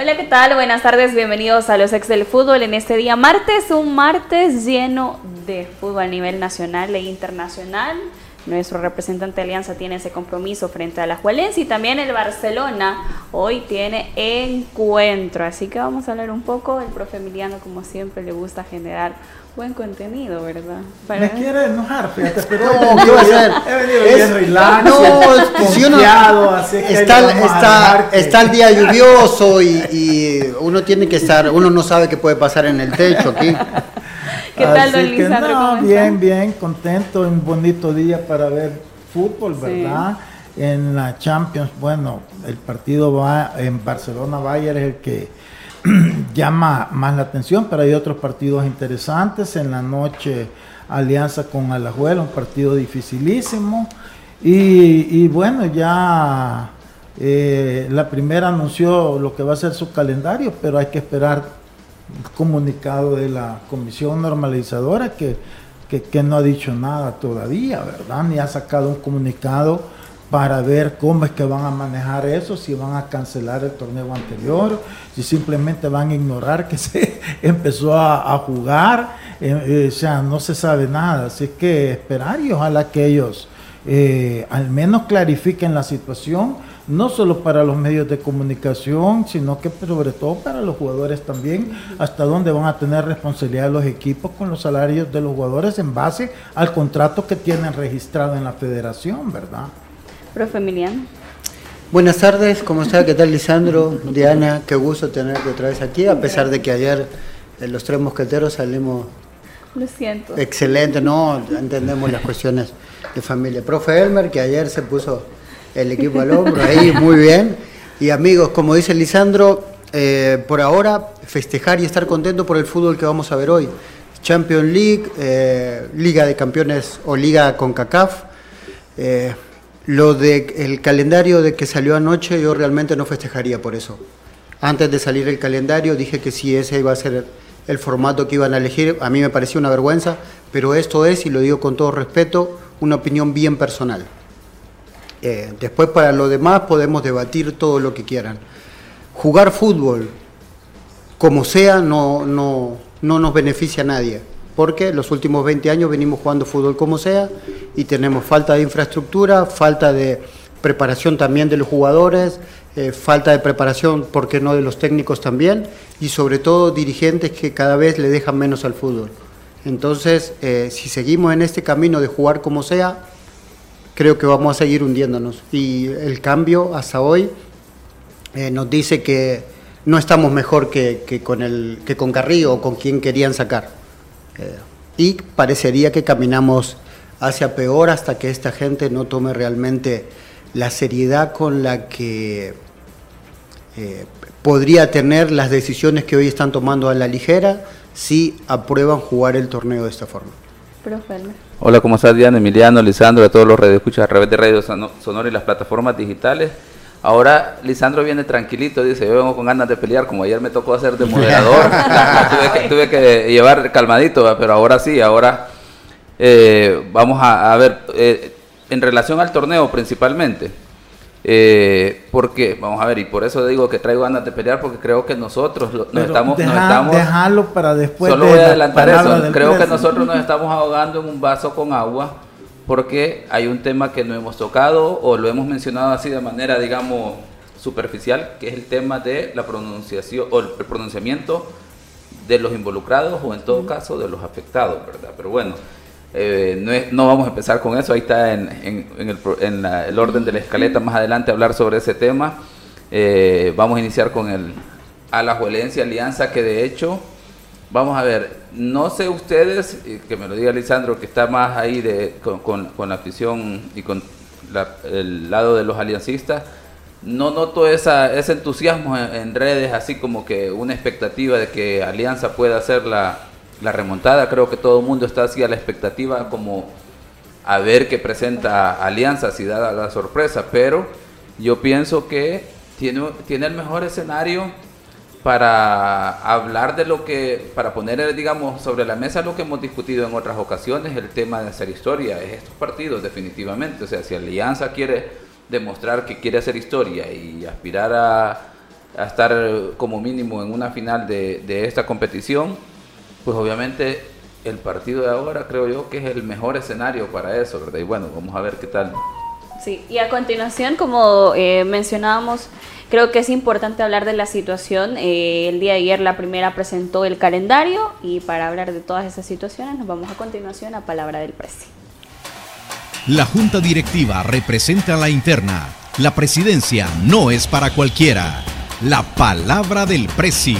Hola, ¿qué tal? Buenas tardes, bienvenidos a los ex del fútbol en este día martes, un martes lleno de fútbol a nivel nacional e internacional. Nuestro representante de Alianza tiene ese compromiso frente a la Juelense y también el Barcelona hoy tiene encuentro. Así que vamos a hablar un poco. El profe Emiliano, como siempre, le gusta generar buen contenido, ¿verdad? Me quiere enojar, fíjate, pero no, ¿qué va a hacer? He venido es, bien relax, no, es confiado, así que está, está, está el día lluvioso y, y, uno tiene que estar, uno no sabe qué puede pasar en el techo aquí. ¿Qué tal, don Lisandro? No, bien, bien, contento, un bonito día para ver fútbol, ¿verdad? Sí. En la Champions, bueno, el partido va en Barcelona-Bayern es el que llama más la atención, pero hay otros partidos interesantes. En la noche, Alianza con Alajuela, un partido dificilísimo. Y, bueno, ya eh, la primera anunció lo que va a ser su calendario, pero hay que esperar comunicado de la comisión normalizadora que, que no ha dicho nada todavía, ¿verdad? Ni ha sacado un comunicado para ver cómo es que van a manejar eso, si van a cancelar el torneo anterior, si simplemente van a ignorar que se empezó a, jugar, eh, eh, o sea, no se sabe nada, así que esperar y ojalá que ellos eh, al menos clarifiquen la situación, no solo para los medios de comunicación, sino que sobre todo para los jugadores también, hasta dónde van a tener responsabilidad los equipos con los salarios de los jugadores en base al contrato que tienen registrado en la federación, ¿verdad? Profe Emiliano. Buenas tardes, ¿cómo está? ¿Qué tal Lisandro? Diana, qué gusto tenerte otra vez aquí, a pesar de que ayer en los tres mosqueteros salimos... Lo siento. Excelente, no, entendemos las cuestiones de familia. Profe Elmer, que ayer se puso el equipo al hombro, ahí muy bien. Y amigos, como dice Lisandro, eh, por ahora festejar y estar contento por el fútbol que vamos a ver hoy. Champions League, eh, Liga de Campeones o Liga con CACAF. Eh, lo del el calendario de que salió anoche, yo realmente no festejaría por eso. Antes de salir el calendario dije que si ese iba a ser el formato que iban a elegir, a mí me parecía una vergüenza, pero esto es, y lo digo con todo respeto, una opinión bien personal. Eh, después para lo demás podemos debatir todo lo que quieran. Jugar fútbol, como sea, no, no, no nos beneficia a nadie porque los últimos 20 años venimos jugando fútbol como sea y tenemos falta de infraestructura, falta de preparación también de los jugadores, eh, falta de preparación, ¿por qué no?, de los técnicos también, y sobre todo dirigentes que cada vez le dejan menos al fútbol. Entonces, eh, si seguimos en este camino de jugar como sea, creo que vamos a seguir hundiéndonos. Y el cambio hasta hoy eh, nos dice que no estamos mejor que, que, con el, que con Carrillo o con quien querían sacar. Eh, y parecería que caminamos hacia peor hasta que esta gente no tome realmente la seriedad con la que eh, podría tener las decisiones que hoy están tomando a la ligera si aprueban jugar el torneo de esta forma. Hola, ¿cómo estás Diana, Emiliano, Lisandro, a todos los escuchas a través de Radio Sonora y las plataformas digitales? Ahora Lisandro viene tranquilito, dice, yo vengo con ganas de pelear, como ayer me tocó hacer de moderador, tuve, que, tuve, que, llevar calmadito, pero ahora sí, ahora eh, vamos a, a ver, eh, en relación al torneo principalmente, eh, porque, vamos a ver, y por eso digo que traigo ganas de pelear, porque creo que nosotros nos estamos, deja, nos estamos... Dejarlo para después. Solo voy a adelantar eso, creo que nosotros nos estamos ahogando en un vaso con agua porque hay un tema que no hemos tocado o lo hemos mencionado así de manera, digamos, superficial, que es el tema de la pronunciación o el pronunciamiento de los involucrados o en todo caso de los afectados, ¿verdad? Pero bueno, eh, no, es, no, vamos a empezar con eso, ahí está en, en, en, el, en la, el, orden de la escaleta más adelante hablar sobre ese tema. Eh, vamos a iniciar con el Alajuelense Alianza, que de hecho Vamos a ver, no sé ustedes, que me lo diga Lisandro, que está más ahí de, con, con, la afición y con el lado de los aliancistas, no noto esa, ese entusiasmo en, redes, así como que una expectativa de que Alianza pueda hacer la, la remontada. Creo que todo el mundo está así a la expectativa como a ver qué presenta Alianza si da la sorpresa, pero yo pienso que tiene, tiene el mejor escenario para hablar de lo que, para poner, digamos, sobre la mesa lo que hemos discutido en otras ocasiones, el tema de hacer historia, es estos partidos definitivamente, o sea, si Alianza quiere demostrar que quiere hacer historia y aspirar a, estar como mínimo en una final de, de esta competición, pues obviamente el partido de ahora creo yo que es el mejor escenario para eso, ¿verdad? Y bueno, vamos a ver qué tal. Sí, y a continuación, como eh, mencionábamos, creo que es importante hablar de la situación. Eh, el día de ayer la primera presentó el calendario y para hablar de todas esas situaciones nos vamos a continuación a Palabra del Presi. La Junta Directiva representa a la interna. La presidencia no es para cualquiera. La Palabra del Presi.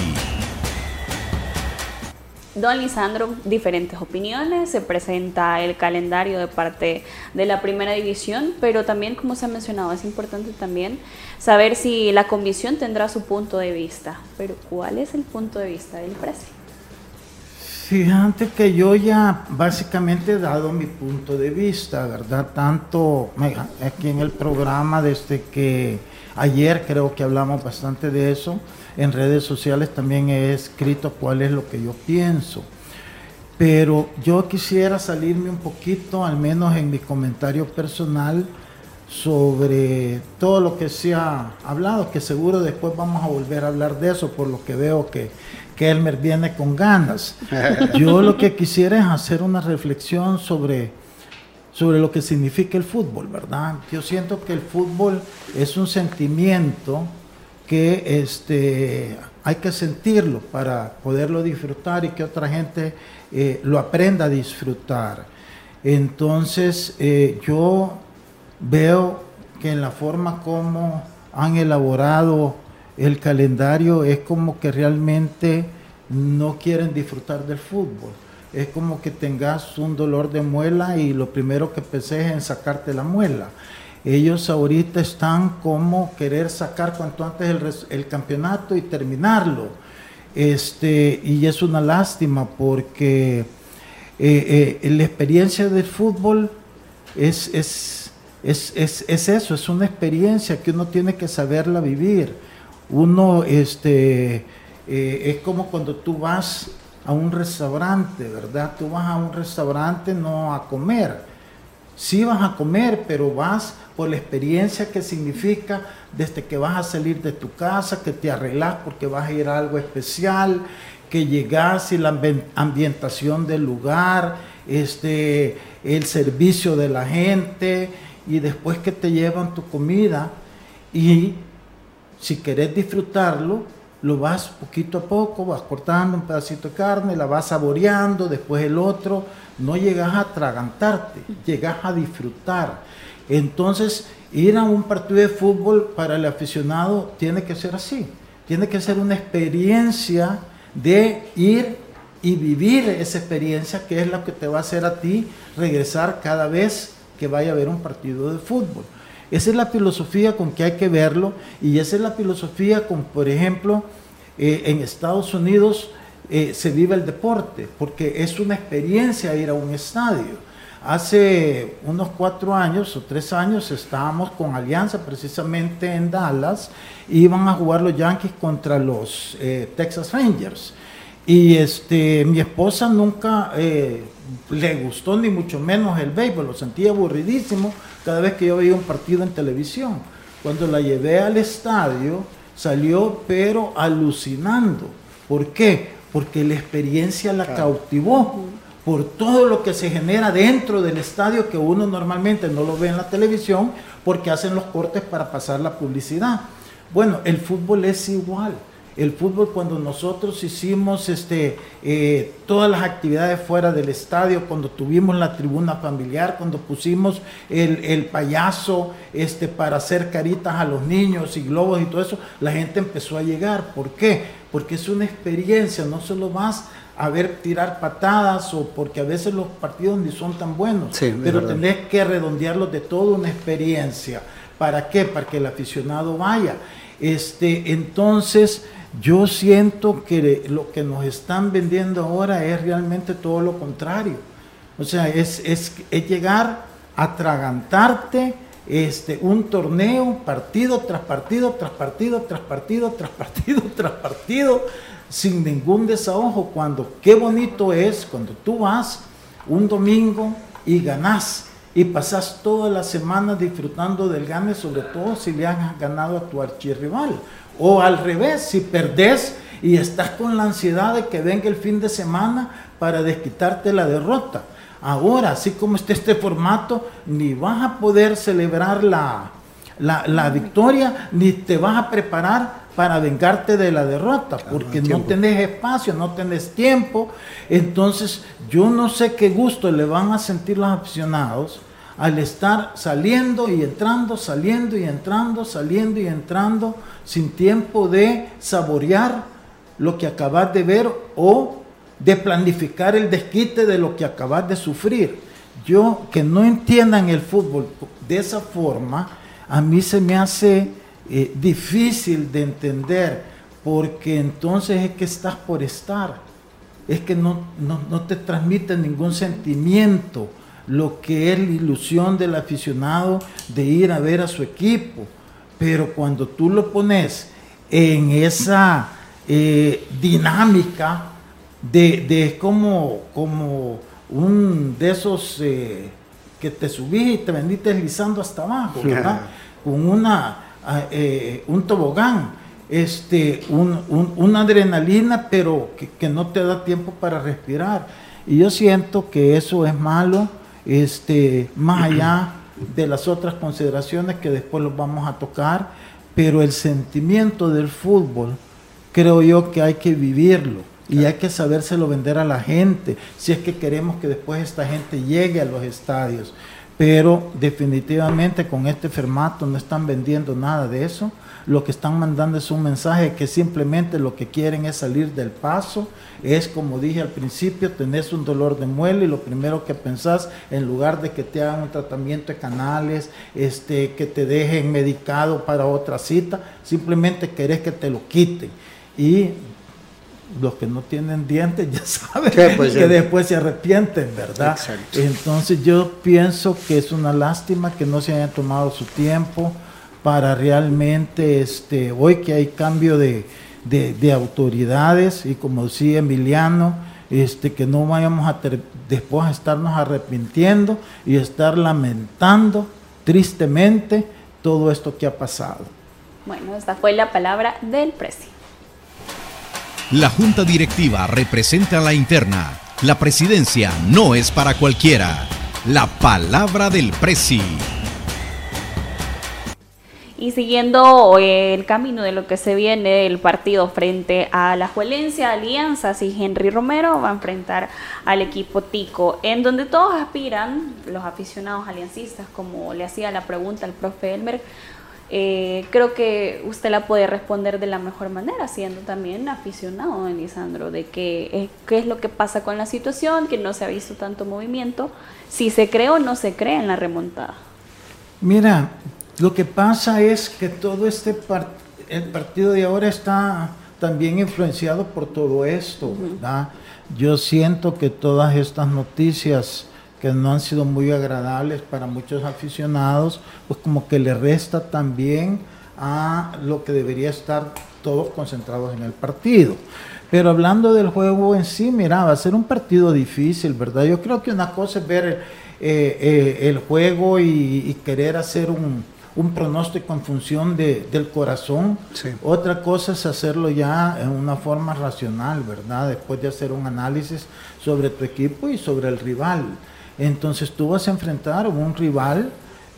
Don Lisandro, diferentes opiniones, se presenta el calendario de parte de la primera división, pero también, como se ha mencionado, es importante también saber si la comisión tendrá su punto de vista. Pero, ¿cuál es el punto de vista del presidente? Fíjate que yo ya básicamente he dado mi punto de vista, ¿verdad? Tanto aquí en el programa, desde que ayer creo que hablamos bastante de eso, en redes sociales también he escrito cuál es lo que yo pienso. Pero yo quisiera salirme un poquito, al menos en mi comentario personal, sobre todo lo que se ha hablado, que seguro después vamos a volver a hablar de eso, por lo que veo que, que Elmer viene con ganas. Yo lo que quisiera es hacer una reflexión sobre, sobre lo que significa el fútbol, ¿verdad? Yo siento que el fútbol es un sentimiento que este, hay que sentirlo para poderlo disfrutar y que otra gente eh, lo aprenda a disfrutar. Entonces, eh, yo veo que en la forma como han elaborado el calendario es como que realmente no quieren disfrutar del fútbol. Es como que tengas un dolor de muela y lo primero que pensé es en sacarte la muela ellos ahorita están como querer sacar cuanto antes el, campeonato y terminarlo. Este, y es una lástima porque eh, eh, la experiencia del fútbol es, es, es, eso, es una experiencia que uno tiene que saberla vivir. Uno este, eh, es como cuando tú vas a un restaurante, ¿verdad? Tú vas a un restaurante no a comer, sí vas a comer, pero vas por la experiencia que significa desde que vas a salir de tu casa, que te arreglas porque vas a ir a algo especial, que llegas y la ambientación del lugar, este, el servicio de la gente y después que te llevan tu comida. Y si querés disfrutarlo, lo vas poquito a poco, vas cortando un pedacito de carne, la vas saboreando, después el otro, no llegas a atragantarte, llegas a disfrutar. Entonces, ir a un partido de fútbol para el aficionado tiene que ser así, tiene que ser una experiencia de ir y vivir esa experiencia que es la que te va a hacer a ti regresar cada vez que vaya a ver un partido de fútbol. Esa es la filosofía con que hay que verlo y esa es la filosofía con, por ejemplo, eh, en Estados Unidos eh, se vive el deporte, porque es una experiencia ir a un estadio. Hace unos cuatro años o tres años estábamos con Alianza precisamente en Dallas, iban a jugar los Yankees contra los eh, Texas Rangers. Y este, mi esposa nunca le gustó ni mucho menos el béisbol, lo sentía aburridísimo cada vez que yo veía un partido en televisión. Cuando la llevé al estadio, salió pero alucinando. ¿Por qué? Porque la experiencia la cautivó por todo lo que se genera dentro del estadio que uno normalmente no lo ve en la televisión porque hacen los cortes para pasar la publicidad. Bueno, el fútbol es igual el fútbol cuando nosotros hicimos este, eh, todas las actividades fuera del estadio, cuando tuvimos la tribuna familiar, cuando pusimos el, payaso este, para hacer caritas a los niños y globos y todo eso, la gente empezó a llegar. ¿Por qué? Porque es una experiencia, no solo vas a ver tirar patadas o porque a veces los partidos ni son tan buenos, pero tenés que redondearlos de toda una experiencia. ¿Para qué? Para que el aficionado vaya. Este, entonces, yo siento que lo que nos están vendiendo ahora es realmente todo lo contrario. O sea, es, es, llegar atragantarte este, un torneo, partido tras partido, tras partido, tras partido, tras partido, tras partido, sin ningún desahogo, cuando qué bonito es cuando tú vas un domingo y ganás y pasas toda la semana disfrutando del gane, sobre todo si le has ganado a tu archirrival. O al revés, si perdés y estás con la ansiedad de que venga el fin de semana para desquitarte la derrota. Ahora, así como está este formato, ni vas a poder celebrar la, la, victoria, ni te vas a preparar para vengarte de la derrota, porque no tenés espacio, no tenés tiempo. Entonces, yo no sé qué gusto le van a sentir los aficionados al estar saliendo y entrando, saliendo y entrando, saliendo y entrando, sin tiempo de saborear lo que acabas de ver o de planificar el desquite de lo que acabas de sufrir. Yo que no entiendan el fútbol de esa forma, a mí se me hace eh, difícil de entender, porque entonces es que estás por estar, es que no, no, te transmite ningún sentimiento lo que es la ilusión del aficionado de ir a ver a su equipo. Pero cuando tú lo pones en esa eh, dinámica, de, de como, como un de esos eh, que te subís y te vendís deslizando hasta abajo, ¿verdad? Con una, ah, eh, un tobogán, este, un, una adrenalina, pero que, que, no te da tiempo para respirar. Y yo siento que eso es malo, este, más allá de las otras consideraciones que después los vamos a tocar, pero el sentimiento del fútbol, creo yo que hay que vivirlo y hay que sabérselo vender a la gente, si es que queremos que después esta gente llegue a los estadios. Pero definitivamente con este formato no están vendiendo nada de eso. Lo que están mandando es un mensaje que simplemente lo que quieren es salir del paso. Es como dije al principio, tenés un dolor de muela y lo primero que pensás, en lugar de que te hagan un tratamiento de canales, este, que te dejen medicado para otra cita, simplemente querés que te lo quiten. Y los que no tienen dientes ya saben pues, que después se arrepienten, ¿verdad? Entonces yo pienso que es una lástima que no se haya tomado su tiempo para realmente, este, hoy que hay cambio de, autoridades y como decía Emiliano, este, que no vayamos a después a estarnos arrepintiendo y estar lamentando tristemente todo esto que ha pasado. Bueno, esta fue la palabra del presidente. La junta directiva representa la interna. La presidencia no es para cualquiera. La palabra del presi. Y siguiendo eh, el camino de lo que se viene el partido frente a la Juelencia Alianzas y Henry Romero va a enfrentar al equipo Tico, en donde todos aspiran, los aficionados aliancistas, como le hacía la pregunta al profe Elmer, eh, creo que usted la puede responder de la mejor manera, siendo también aficionado, Lisandro, de que, qué es lo que pasa con la situación, que no se ha visto tanto movimiento, si se cree o no se cree en la remontada. Mira, lo que pasa es que todo este el partido de ahora está también influenciado por todo esto, ¿verdad? Yo siento que todas estas noticias que no han sido muy agradables para muchos aficionados, pues como que le resta también a lo que debería estar todos concentrados en el partido. Pero hablando del juego en sí, mira, va a ser un partido difícil, ¿verdad? Yo creo que una cosa es ver eh, eh, el juego y, querer hacer un, pronóstico en función del corazón. Otra cosa es hacerlo ya en una forma racional, ¿verdad? Después de hacer un análisis sobre tu equipo y sobre el rival. Entonces tú vas a enfrentar a un rival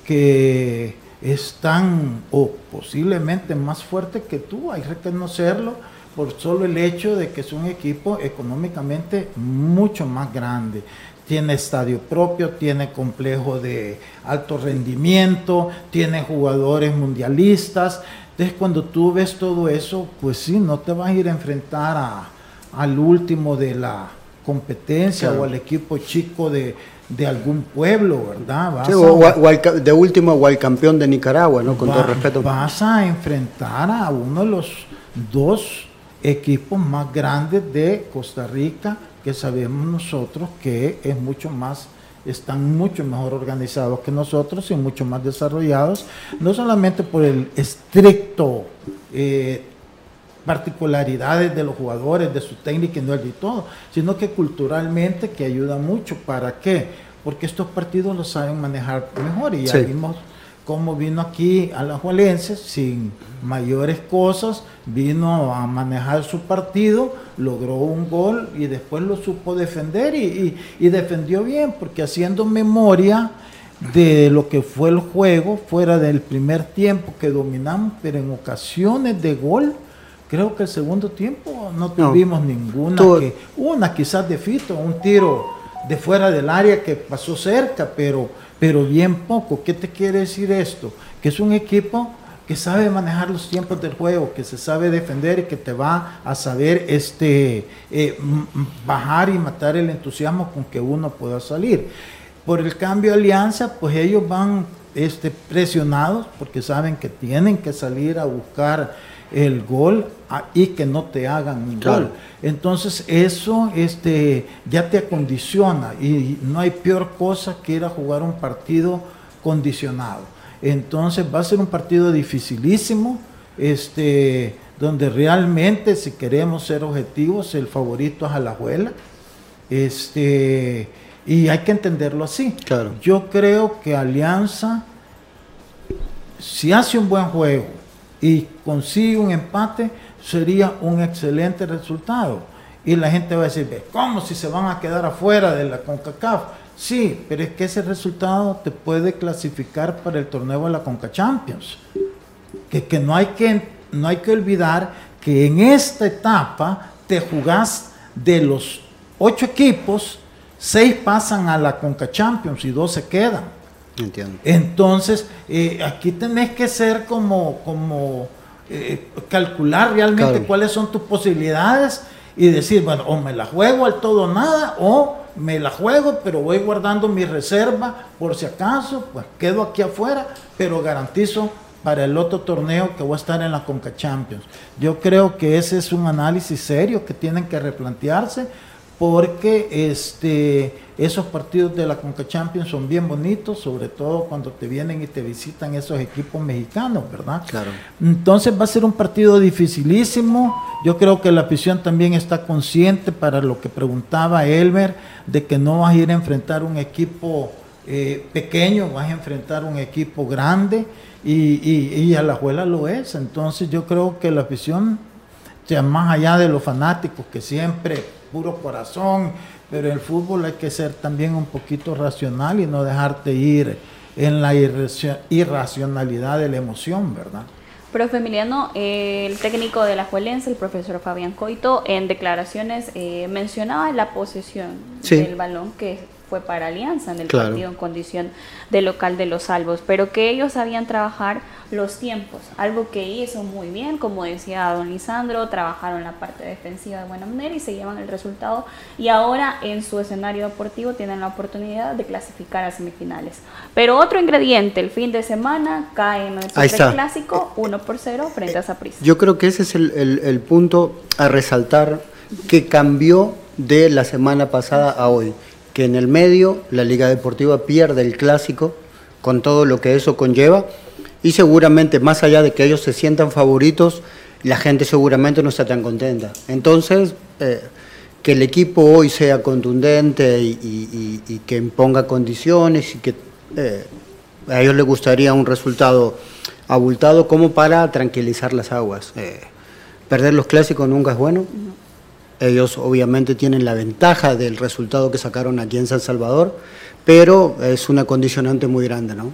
que es tan o posiblemente más fuerte que tú, hay que reconocerlo por solo el hecho de que es un equipo económicamente mucho más grande. Tiene estadio propio, tiene complejo de alto rendimiento, tiene jugadores mundialistas. Entonces cuando tú ves todo eso, pues sí, no te vas a ir a enfrentar a, al último de la competencia o al equipo chico de, de algún pueblo, ¿verdad? o, de último o al campeón de Nicaragua, ¿no? Con todo respeto. Vas a enfrentar a uno de los dos equipos más grandes de Costa Rica, que sabemos nosotros que es mucho más están mucho mejor organizados que nosotros y mucho más desarrollados, no solamente por el estricto eh, particularidades de los jugadores, de su técnica y no de todo, sino que culturalmente que ayuda mucho. ¿Para qué? Porque estos partidos lo saben manejar mejor y ya vimos cómo vino aquí a la Juelense sin mayores cosas, vino a manejar su partido, logró un gol y después lo supo defender y, y defendió bien, porque haciendo memoria de lo que fue el juego, fuera del primer tiempo que dominamos, pero en ocasiones de gol, creo que el segundo tiempo no tuvimos ninguna. Que, una quizás de Fito, un tiro de fuera del área que pasó cerca, pero, pero bien poco. ¿Qué te quiere decir esto? Que es un equipo que sabe manejar los tiempos del juego, que se sabe defender y que te va a saber este, eh, bajar y matar el entusiasmo con que uno pueda salir. Por el cambio de alianza, pues ellos van este, presionados porque saben que tienen que salir a buscar el gol y que no te hagan un gol. Entonces eso este, ya te acondiciona y no hay peor cosa que ir a jugar un partido condicionado. Entonces va a ser un partido dificilísimo, este, donde realmente si queremos ser objetivos, el favorito es Alajuela. Este, y hay que entenderlo así. Claro. Yo creo que Alianza, si hace un buen juego, y consigue un empate, sería un excelente resultado. Y la gente va a decir, ¿cómo si se van a quedar afuera de la CONCACAF? Sí, pero es que ese resultado te puede clasificar para el torneo de la CONCA Champions. Que, que, no, hay que no hay que olvidar que en esta etapa te jugás de los ocho equipos, seis pasan a la CONCA Champions y dos se quedan. Entiendo. Entonces, eh, aquí tenés que ser como, como eh, calcular realmente cuáles son tus posibilidades y decir, bueno, o me la juego al todo o nada, o me la juego, pero voy guardando mi reserva por si acaso, pues quedo aquí afuera, pero garantizo para el otro torneo que voy a estar en la Conca Champions. Yo creo que ese es un análisis serio que tienen que replantearse porque este, esos partidos de la Conca Champions son bien bonitos, sobre todo cuando te vienen y te visitan esos equipos mexicanos, ¿verdad? Claro. Entonces va a ser un partido dificilísimo. Yo creo que la afición también está consciente para lo que preguntaba Elmer, de que no vas a ir a enfrentar un equipo eh, pequeño, vas a enfrentar un equipo grande y, y, y a la juela lo es. Entonces yo creo que la afición, ya más allá de los fanáticos que siempre puro corazón, pero en el fútbol hay que ser también un poquito racional y no dejarte ir en la irracionalidad de la emoción, ¿verdad? Profe Emiliano, el técnico de la Juelense, el profesor Fabián Coito, en declaraciones eh, mencionaba la posesión del balón que fue para Alianza en el partido en condición de local de los salvos, pero que ellos sabían trabajar los tiempos, algo que hizo muy bien, como decía don Lisandro, trabajaron la parte defensiva de buena manera y se llevan el resultado y ahora en su escenario deportivo tienen la oportunidad de clasificar a semifinales. Pero otro ingrediente, el fin de semana cae en el clásico 1 por 0 frente a Saprissa. Yo creo que ese es el, el punto a resaltar que cambió de la semana pasada a hoy, que en el medio la Liga Deportiva pierde el clásico con todo lo que eso conlleva y seguramente, más allá de que ellos se sientan favoritos, la gente seguramente no está tan contenta. Entonces, eh, que el equipo hoy sea contundente y, que imponga condiciones y que eh, a ellos les gustaría un resultado abultado como para tranquilizar las aguas. Eh, perder los clásicos nunca es bueno. Ellos obviamente tienen la ventaja del resultado que sacaron aquí en San Salvador, pero es una condicionante muy grande, ¿no?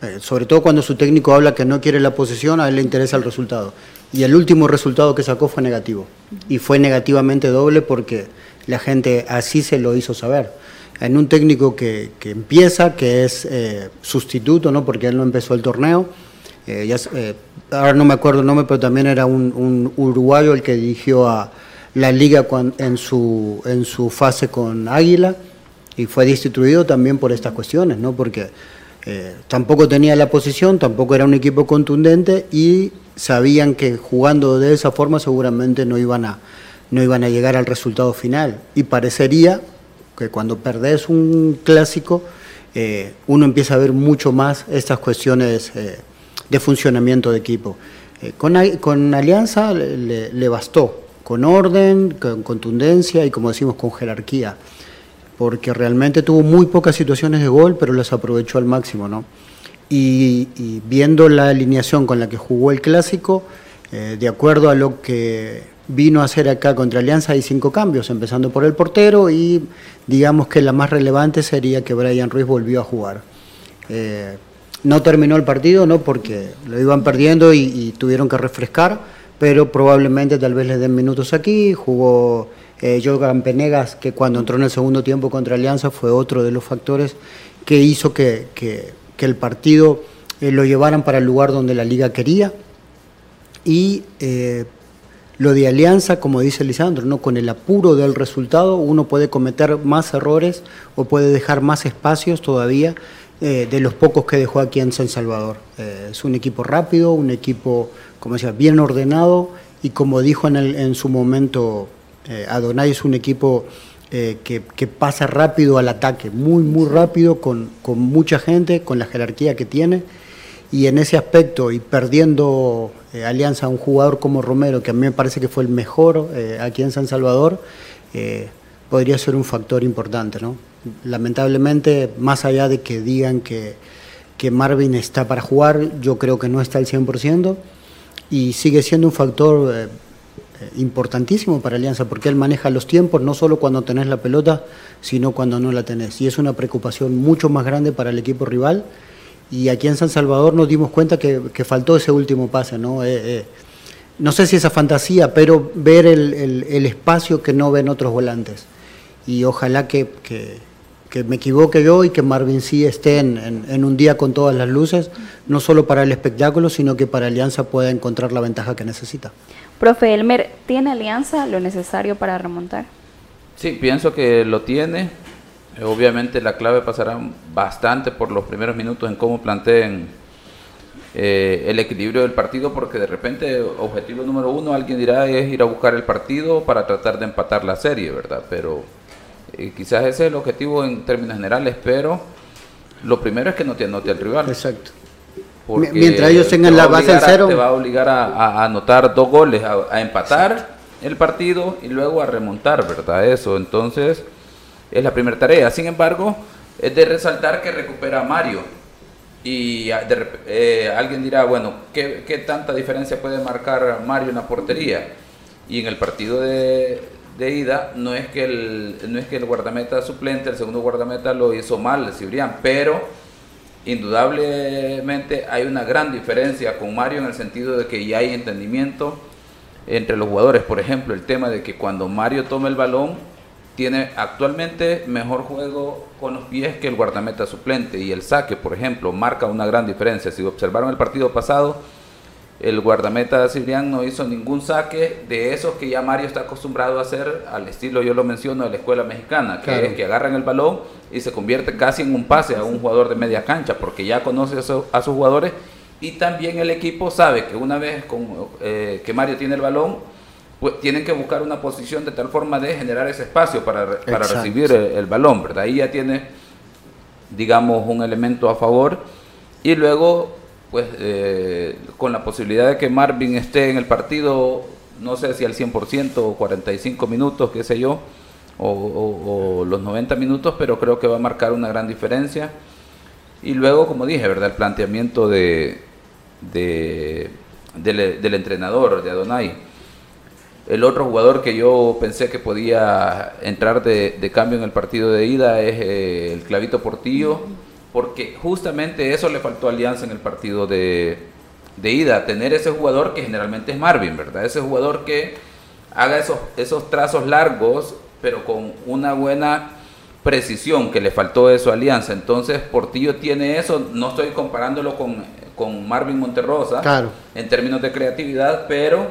Eh, sobre todo cuando su técnico habla que no quiere la posesión, a él le interesa el resultado. Y el último resultado que sacó fue negativo. Y fue negativamente doble porque la gente así se lo hizo saber. En un técnico que, empieza, que es eh, sustituto, ¿no? porque él no empezó el torneo, eh, ahora no me acuerdo el nombre, pero también era un, uruguayo el que dirigió a la liga en, su, en su fase con Águila y fue destituido también por estas cuestiones, ¿no? porque eh, tampoco tenía la posición, tampoco era un equipo contundente y sabían que jugando de esa forma seguramente no iban a, no iban a llegar al resultado final. Y parecería que cuando perdés un clásico, eh, uno empieza a ver mucho más estas cuestiones eh, de funcionamiento de equipo. con, con, Alianza le, le, bastó, con orden, con contundencia y como decimos, con jerarquía, porque realmente tuvo muy pocas situaciones de gol, pero las aprovechó al máximo, ¿no? Y, viendo la alineación con la que jugó el clásico, de acuerdo a lo que vino a hacer acá contra Alianza hay cinco cambios, empezando por el portero y digamos que la más relevante sería que Brian Ruiz volvió a jugar. Eh, no terminó el partido, no porque lo iban perdiendo y, tuvieron que refrescar, pero probablemente tal vez le den minutos aquí. Jugó eh, Jorgan Penegas, que cuando entró en el segundo tiempo contra Alianza fue otro de los factores que hizo que, el partido eh, lo llevaran para el lugar donde la liga quería. Y eh, lo de alianza, como dice Lisandro, ¿no? con el apuro del resultado uno puede cometer más errores o puede dejar más espacios todavía eh, de los pocos que dejó aquí en San Salvador. Es un equipo rápido, un equipo, como decía, bien ordenado y como dijo en, en su momento eh, Adonai, es un equipo que, que, pasa rápido al ataque, muy, muy rápido, con, con mucha gente, con la jerarquía que tiene y en ese aspecto y perdiendo eh, Alianza a un jugador como Romero, que a mí me parece que fue el mejor eh, aquí en San Salvador, eh, podría ser un factor importante. ¿no? Lamentablemente, más allá de que digan que, que Marvin está para jugar, yo creo que no está al 100% y sigue siendo un factor importantísimo para Alianza porque él maneja los tiempos no solo cuando tenés la pelota, sino cuando no la tenés. Y es una preocupación mucho más grande para el equipo rival y aquí en San Salvador nos dimos cuenta que, faltó ese último pase, ¿no? Eh, eh, no sé si esa fantasía, pero ver el, espacio que no ven otros volantes. Y ojalá que, me equivoque yo y que Marvin sí esté en, un día con todas las luces, no solo para el espectáculo, sino que para Alianza pueda encontrar la ventaja que necesita. Profe Elmer, ¿tiene Alianza lo necesario para remontar? Sí, pienso que lo tiene. Obviamente la clave pasará bastante por los primeros minutos en cómo planteen eh, el equilibrio del partido, porque de repente objetivo número uno, alguien dirá, es ir a buscar el partido para tratar de empatar la serie, ¿verdad? Pero eh, quizás ese es el objetivo en términos generales, pero lo primero es que no te anote el rival. Exacto. Mientras ellos tengan la base en cero. te va a obligar a, anotar dos goles, a, empatar el partido y luego a remontar, ¿verdad? Eso, entonces es la primera tarea. Sin embargo, es de resaltar que recupera a Mario. Y eh, alguien dirá, bueno, ¿qué, tanta diferencia puede marcar Mario en la portería? Y en el partido de, ida, no es, que el, no es que el guardameta suplente, el segundo guardameta lo hizo mal, Cibrián, pero indudablemente hay una gran diferencia con Mario en el sentido de que ya hay entendimiento entre los jugadores. Por ejemplo, el tema de que cuando Mario toma el balón, tiene actualmente mejor juego con los pies que el guardameta suplente y el saque, por ejemplo, marca una gran diferencia. Si observaron el partido pasado, el guardameta Cibrián no hizo ningún saque de esos que ya Mario está acostumbrado a hacer al estilo, yo lo menciono, de la escuela mexicana, que es que agarran el balón y se convierte casi en un pase a un jugador de media cancha, porque ya conoce a, sus jugadores y también el equipo sabe que una vez con, eh, que Mario tiene el balón, pues, tienen que buscar una posición de tal forma de generar ese espacio para, para recibir el, balón, ¿verdad? Ahí ya tiene, digamos, un elemento a favor. Y luego, pues, eh, con la posibilidad de que Marvin esté en el partido, no sé si al 100% o 45 minutos, qué sé yo, o, los 90 minutos, pero creo que va a marcar una gran diferencia. Y luego, como dije, ¿verdad? El planteamiento de, de del, entrenador, de Adonai el otro jugador que yo pensé que podía entrar de, cambio en el partido de ida es eh, el Clavito Portillo, porque justamente eso le faltó a Alianza en el partido de, ida, tener ese jugador que generalmente es Marvin, ¿verdad? Ese jugador que haga esos, esos trazos largos, pero con una buena precisión, que le faltó eso a Alianza. Entonces Portillo tiene eso, no estoy comparándolo con, con Marvin Monterrosa en términos de creatividad, pero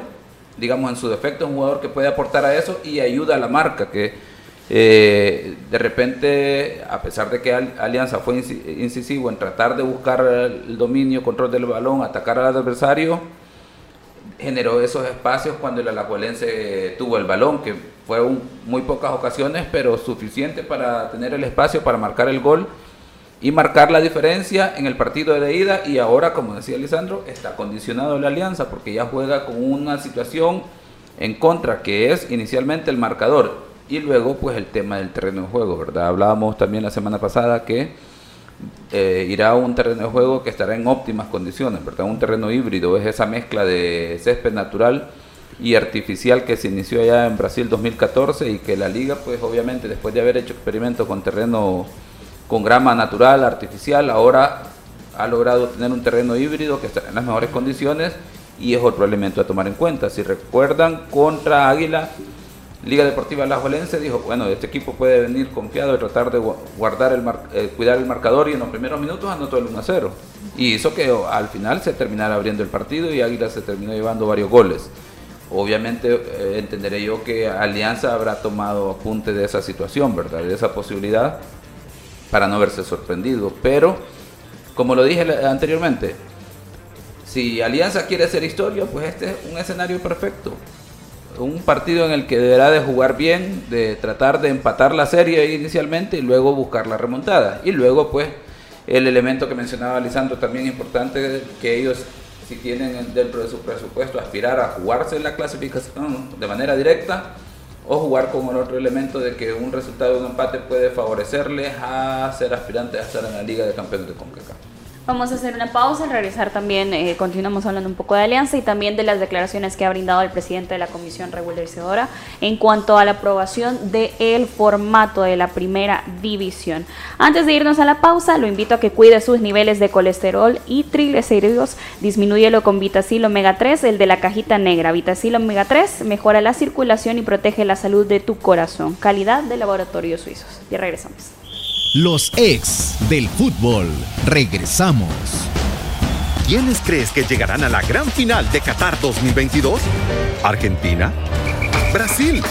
digamos, en su defecto, es un jugador que puede aportar a eso y ayuda a la marca, que eh, de repente, a pesar de que Alianza fue incisivo en tratar de buscar el dominio, control del balón, atacar al adversario, generó esos espacios cuando el alajuelense tuvo el balón, que fueron muy pocas ocasiones, pero suficiente para tener el espacio para marcar el gol y marcar la diferencia en el partido de ida. Y ahora, como decía Lisandro, está condicionado la alianza porque ya juega con una situación en contra que es inicialmente el marcador y luego pues el tema del terreno de juego, ¿verdad? Hablábamos también la semana pasada que eh, irá a un terreno de juego que estará en óptimas condiciones, ¿verdad? Un terreno híbrido, es esa mezcla de césped natural y artificial que se inició allá en Brasil 2014 y que la liga pues obviamente después de haber hecho experimentos con terreno con grama natural, artificial, ahora ha logrado tener un terreno híbrido que está en las mejores condiciones y es otro elemento a tomar en cuenta. Si recuerdan, contra Águila, Liga Deportiva La Jolense dijo, bueno, este equipo puede venir confiado y tratar de guardar el eh, cuidar el marcador y en los primeros minutos anotó el 1 a 0. Y hizo que al final se terminara abriendo el partido y Águila se terminó llevando varios goles. Obviamente eh, entenderé yo que Alianza habrá tomado apunte de esa situación, ¿verdad? De esa posibilidad para no verse sorprendido. Pero, como lo dije anteriormente, si Alianza quiere hacer historia, pues este es un escenario perfecto. Un partido en el que deberá de jugar bien, de tratar de empatar la serie inicialmente y luego buscar la remontada. Y luego, pues, el elemento que mencionaba Lisandro también importante, que ellos, si tienen dentro de su presupuesto, aspirar a jugarse la clasificación de manera directa, o jugar con el otro elemento de que un resultado de un empate puede favorecerles a ser aspirantes a estar en la Liga de Campeones de CONCACAF. Vamos a hacer una pausa, al regresar también eh, continuamos hablando un poco de alianza y también de las declaraciones que ha brindado el presidente de la Comisión Regularizadora en cuanto a la aprobación del formato de la primera división. Antes de irnos a la pausa, lo invito a que cuide sus niveles de colesterol y triglicéridos, disminúyelo con Vitacil Omega 3, el de la cajita negra. Vitacil Omega 3 mejora la circulación y protege la salud de tu corazón. Calidad de laboratorios suizos. Y regresamos. Los ex del fútbol. Regresamos. ¿Quiénes crees que llegarán a la gran final de Qatar 2022? ¿Argentina? ¿Brasil?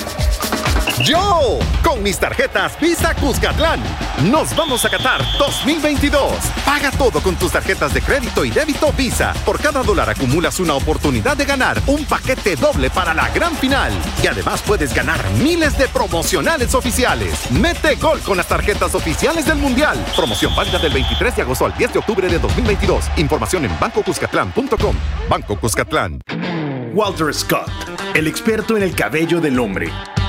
Yo, con mis tarjetas Visa Cuscatlán, nos vamos a Qatar 2022. Paga todo con tus tarjetas de crédito y débito Visa. Por cada dólar acumulas una oportunidad de ganar un paquete doble para la gran final. Y además puedes ganar miles de promocionales oficiales. Mete gol con las tarjetas oficiales del Mundial. Promoción válida del 23 de agosto al 10 de octubre de 2022. Información en bancocuscatlán.com. Banco Cuscatlán. Walter Scott, el experto en el cabello del hombre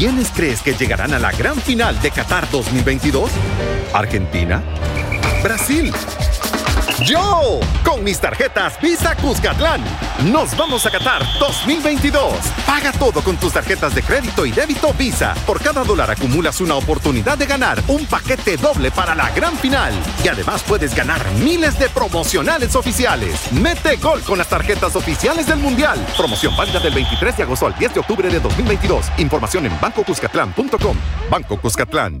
¿Quiénes crees que llegarán a la gran final de Qatar 2022? ¿Argentina? ¿Brasil? Yo, con mis tarjetas Visa Cuscatlán, nos vamos a Qatar 2022. Paga todo con tus tarjetas de crédito y débito Visa. Por cada dólar acumulas una oportunidad de ganar un paquete doble para la gran final. Y además puedes ganar miles de promocionales oficiales. Mete gol con las tarjetas oficiales del Mundial. Promoción válida del 23 de agosto al 10 de octubre de 2022. Información en bancocuscatlán.com. Banco Cuscatlán.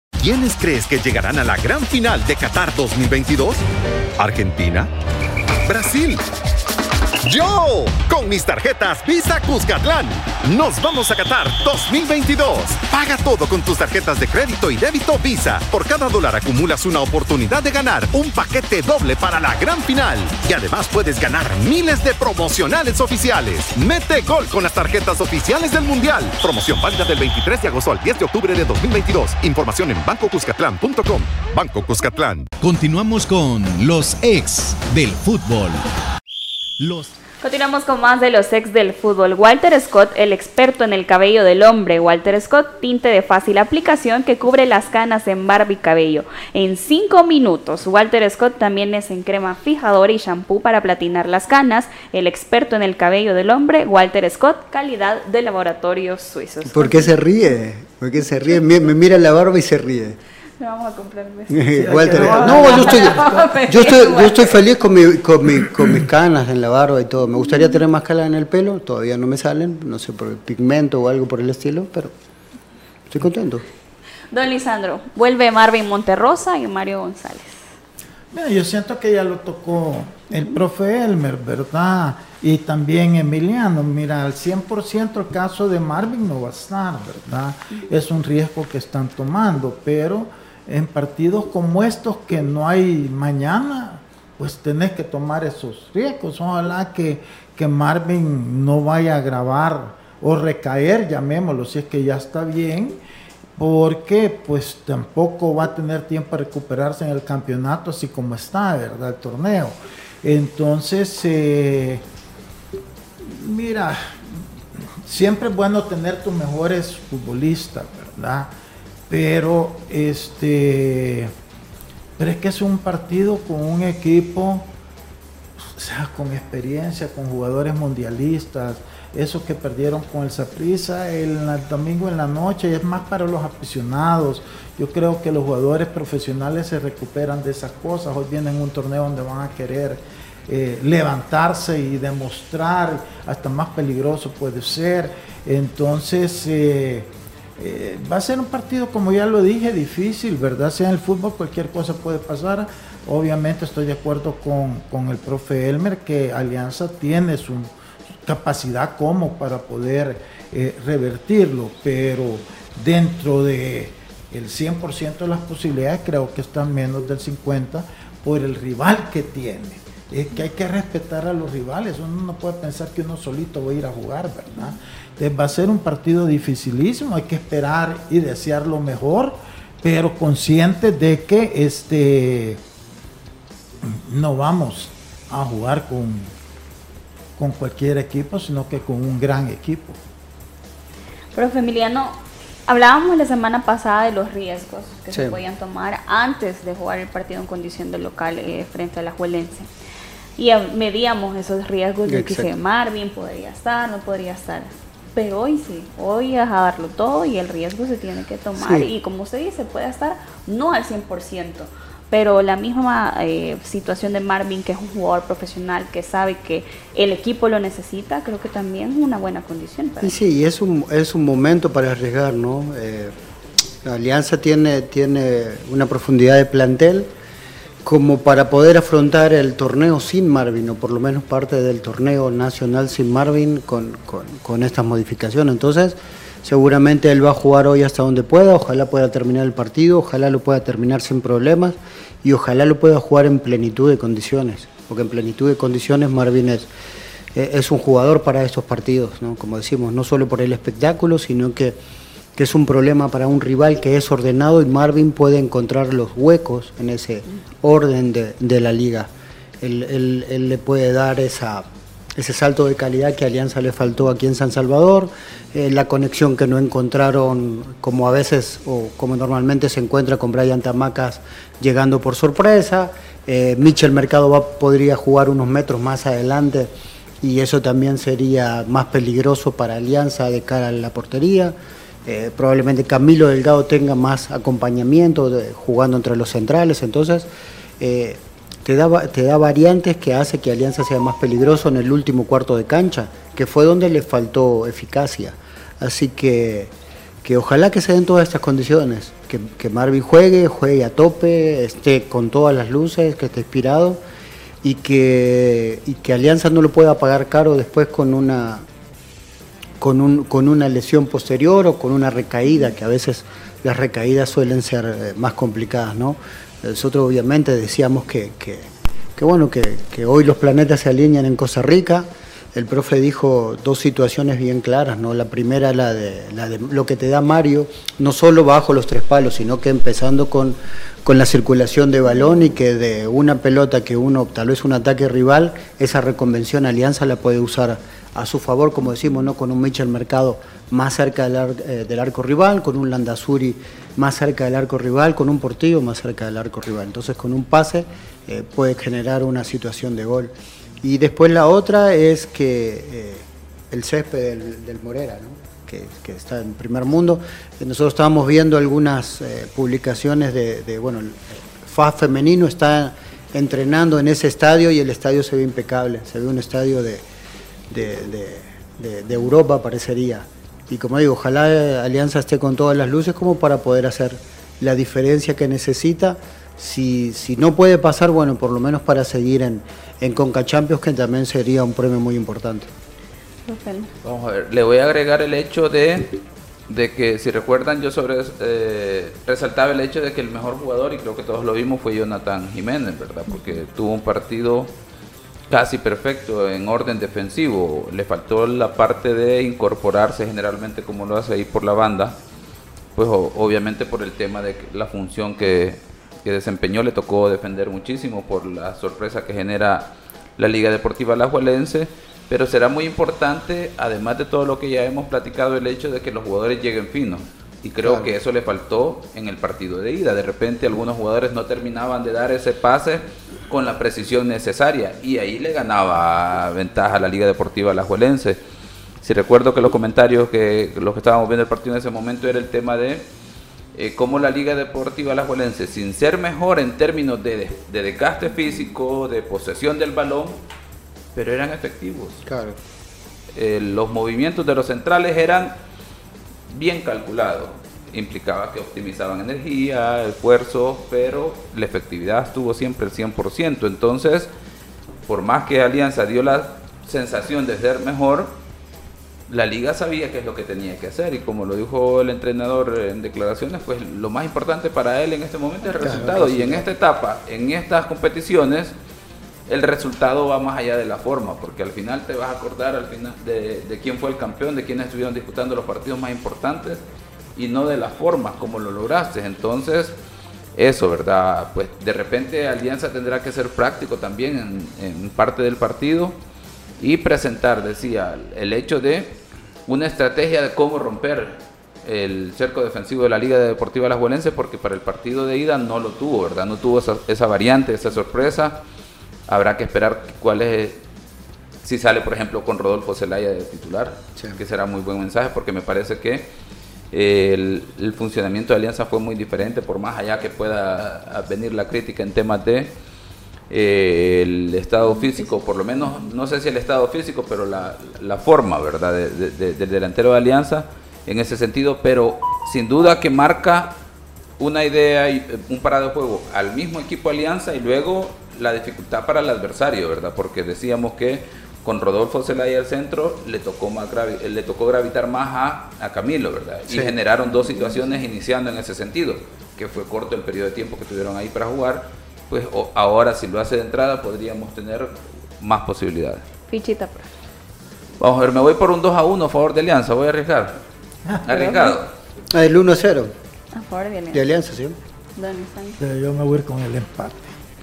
¿Quiénes crees que llegarán a la gran final de Qatar 2022? ¿Argentina? ¿Brasil? Yo, con mis tarjetas Visa Cuscatlán, nos vamos a Qatar 2022. Paga todo con tus tarjetas de crédito y débito Visa. Por cada dólar acumulas una oportunidad de ganar un paquete doble para la gran final. Y además puedes ganar miles de promocionales oficiales. Mete gol con las tarjetas oficiales del Mundial. Promoción válida del 23 de agosto al 10 de octubre de 2022. Información en bancocuscatlán.com. Banco Cuscatlán. Continuamos con los ex del fútbol. Los Continuamos con más de los ex del fútbol. Walter Scott, el experto en el cabello del hombre. Walter Scott, tinte de fácil aplicación que cubre las canas en barba y cabello. En 5 minutos. Walter Scott también es en crema fijadora y shampoo para platinar las canas. El experto en el cabello del hombre, Walter Scott, calidad de laboratorios suizos. ¿Por qué se ríe? ¿Por qué se ríe? Me, me mira la barba y se ríe. Vamos a comprar no, yo estoy, yo estoy, yo estoy feliz con, mi, con, mi, con mis canas en la barba y todo. Me gustaría tener más canas en el pelo, todavía no me salen, no sé por el pigmento o algo por el estilo, pero estoy contento. Don Lisandro, vuelve Marvin Monterrosa y Mario González. yo siento que ya lo tocó el profe Elmer, ¿verdad? Y también Emiliano. Mira, al 100% el caso de Marvin no va a estar, ¿verdad? Es un riesgo que están tomando, pero en partidos como estos que no hay mañana, pues tenés que tomar esos riesgos. Ojalá que, que Marvin no vaya a grabar o recaer, llamémoslo, si es que ya está bien, porque pues tampoco va a tener tiempo de recuperarse en el campeonato así como está, ¿verdad? El torneo. Entonces, eh, mira, siempre es bueno tener tus mejores futbolistas, ¿verdad? Pero este pero es que es un partido con un equipo o sea, con experiencia, con jugadores mundialistas, esos que perdieron con el Saprissa el, domingo en la noche, es más para los aficionados. Yo creo que los jugadores profesionales se recuperan de esas cosas. Hoy vienen un torneo donde van a querer eh, levantarse y demostrar, hasta más peligroso puede ser. Entonces, eh, eh, va a ser un partido, como ya lo dije, difícil, ¿verdad? Sea en el fútbol, cualquier cosa puede pasar. Obviamente estoy de acuerdo con, el profe Elmer que Alianza tiene su, capacidad como para poder eh, revertirlo, pero dentro de el 100% de las posibilidades creo que están menos del 50% por el rival que tiene. Es que hay que respetar a los rivales, uno no puede pensar que uno solito va a ir a jugar, ¿verdad? Va a ser un partido dificilísimo, hay que esperar y desear lo mejor, pero consciente de que este no vamos a jugar con, con cualquier equipo, sino que con un gran equipo. Profe Emiliano, hablábamos la semana pasada de los riesgos que se podían tomar antes de jugar el partido en condición de local eh, frente a la Juelense. Y medíamos esos riesgos de que Marvin podría estar, no podría estar. Pero hoy sí, hoy es a darlo todo y el riesgo se tiene que tomar. Y como usted dice, puede estar no al 100%, pero la misma eh, situación de Marvin, que es un jugador profesional, que sabe que el equipo lo necesita, creo que también es una buena condición. Para sí, sí, es un, es un momento para arriesgar, ¿no? Eh, la Alianza tiene, tiene una profundidad de plantel como para poder afrontar el torneo sin Marvin, o por lo menos parte del torneo nacional sin Marvin con, con, estas modificaciones. Entonces, seguramente él va a jugar hoy hasta donde pueda, ojalá pueda terminar el partido, ojalá lo pueda terminar sin problemas y ojalá lo pueda jugar en plenitud de condiciones, porque en plenitud de condiciones Marvin es, es un jugador para estos partidos, ¿no? como decimos, no solo por el espectáculo, sino que que es un problema para un rival que es ordenado y Marvin puede encontrar los huecos en ese orden de, la liga. Él, le puede dar esa, ese salto de calidad que Alianza le faltó aquí en San Salvador, eh, la conexión que no encontraron como a veces o como normalmente se encuentra con Brian Tamacas llegando por sorpresa. Eh, Mitchell Mercado podría jugar unos metros más adelante y eso también sería más peligroso para Alianza de cara a la portería. Eh, probablemente Camilo Delgado tenga más acompañamiento jugando entre los centrales, entonces eh, te, da, te da variantes que hace que Alianza sea más peligroso en el último cuarto de cancha, que fue donde le faltó eficacia. Así que, que ojalá que se den todas estas condiciones, que, que Marvin juegue, juegue a tope, esté con todas las luces, que esté inspirado y que, y que Alianza no lo pueda pagar caro después con una con, un, con una lesión posterior o con una recaída, que a veces las recaídas suelen ser eh, más complicadas, ¿no? Nosotros obviamente decíamos que, que, bueno, que, hoy los planetas se alinean en Costa Rica, el profe dijo dos situaciones bien claras, ¿no? La primera, la de, lo que te da Mario, no solo bajo los tres palos, sino que empezando con, con la circulación de balón y que de una pelota que uno, tal vez un ataque rival, esa reconvención Alianza la puede usar a su favor, como decimos, ¿no? con un Mitchell Mercado más cerca del, eh, del, arco rival, con un Landazuri más cerca del arco rival, con un Portillo más cerca del arco rival. Entonces con un pase eh, puede generar una situación de gol. Y después la otra es que eh, el césped del, Morera, ¿no? que, que, está en primer mundo. Nosotros estábamos viendo algunas publicaciones de, de, bueno, el FA femenino está entrenando en ese estadio y el estadio se ve impecable, se ve un estadio de de, Europa parecería. Y como digo, ojalá Alianza esté con todas las luces como para poder hacer la diferencia que necesita. Si, si no puede pasar, bueno, por lo menos para seguir en, en Conca Champions, que también sería un premio muy importante. Vamos a ver, le voy a agregar el hecho de, de que, si recuerdan, yo sobre eh, resaltaba el hecho de que el mejor jugador, y creo que todos lo vimos, fue Jonathan Jiménez, ¿verdad? Porque tuvo un partido casi perfecto en orden defensivo. Le faltó la parte de incorporarse generalmente como lo hace ahí por la banda. Pues obviamente por el tema de la función que, que desempeñó le tocó defender muchísimo por la sorpresa que genera la Liga Deportiva Alajuelense. Pero será muy importante, además de todo lo que ya hemos platicado, el hecho de que los jugadores lleguen finos. Y creo que eso le faltó en el partido de ida. De repente algunos jugadores no terminaban de dar ese pase con la precisión necesaria y ahí le ganaba ventaja a la Liga Deportiva Alajuelense. Si recuerdo que los comentarios que los que estábamos viendo el partido en ese momento era el tema de eh, cómo la Liga Deportiva Alajuelense, sin ser mejor en términos de, de, desgaste físico, de posesión del balón, pero eran efectivos. Claro. Eh, los movimientos de los centrales eran bien calculados implicaba que optimizaban energía, esfuerzo, pero la efectividad estuvo siempre el 100%. Entonces, por más que Alianza dio la sensación de ser mejor, la liga sabía qué es lo que tenía que hacer y como lo dijo el entrenador en declaraciones, pues lo más importante para él en este momento es el resultado y en esta etapa, en estas competiciones, el resultado va más allá de la forma, porque al final te vas a acordar al final de, de quién fue el campeón, de quiénes estuvieron disputando los partidos más importantes y no de la forma como lo lograste. Entonces, eso, ¿verdad? Pues de repente Alianza tendrá que ser práctico también en, parte del partido y presentar, decía, el hecho de una estrategia de cómo romper el cerco defensivo de la Liga Deportiva Alajuelense porque para el partido de ida no lo tuvo, ¿verdad? No tuvo esa, variante, esa sorpresa. Habrá que esperar cuál es, si sale por ejemplo con Rodolfo Zelaya de titular, que será muy buen mensaje porque me parece que el, funcionamiento de Alianza fue muy diferente, por más allá que pueda venir la crítica en temas de eh, el estado físico, por lo menos, no sé si el estado físico, pero la, forma, ¿verdad?, del delantero de Alianza en ese sentido, pero sin duda que marca una idea y un parado de juego al mismo equipo Alianza y luego la dificultad para el adversario, ¿verdad? Porque decíamos que con Rodolfo Zelaya al centro, le tocó, más le tocó gravitar más a, Camilo, ¿verdad? Y generaron dos situaciones iniciando en ese sentido, que fue corto el periodo de tiempo que tuvieron ahí para jugar, pues ahora si lo hace de entrada podríamos tener más posibilidades. Fichita, pues. Vamos a ver, me voy por un 2 a 1 a favor de Alianza, voy a arriesgar. Ah, Arriesgado. Ah, el 1 a 0. A favor de Alianza. De Alianza, sí. Yo me voy a ir con el empate.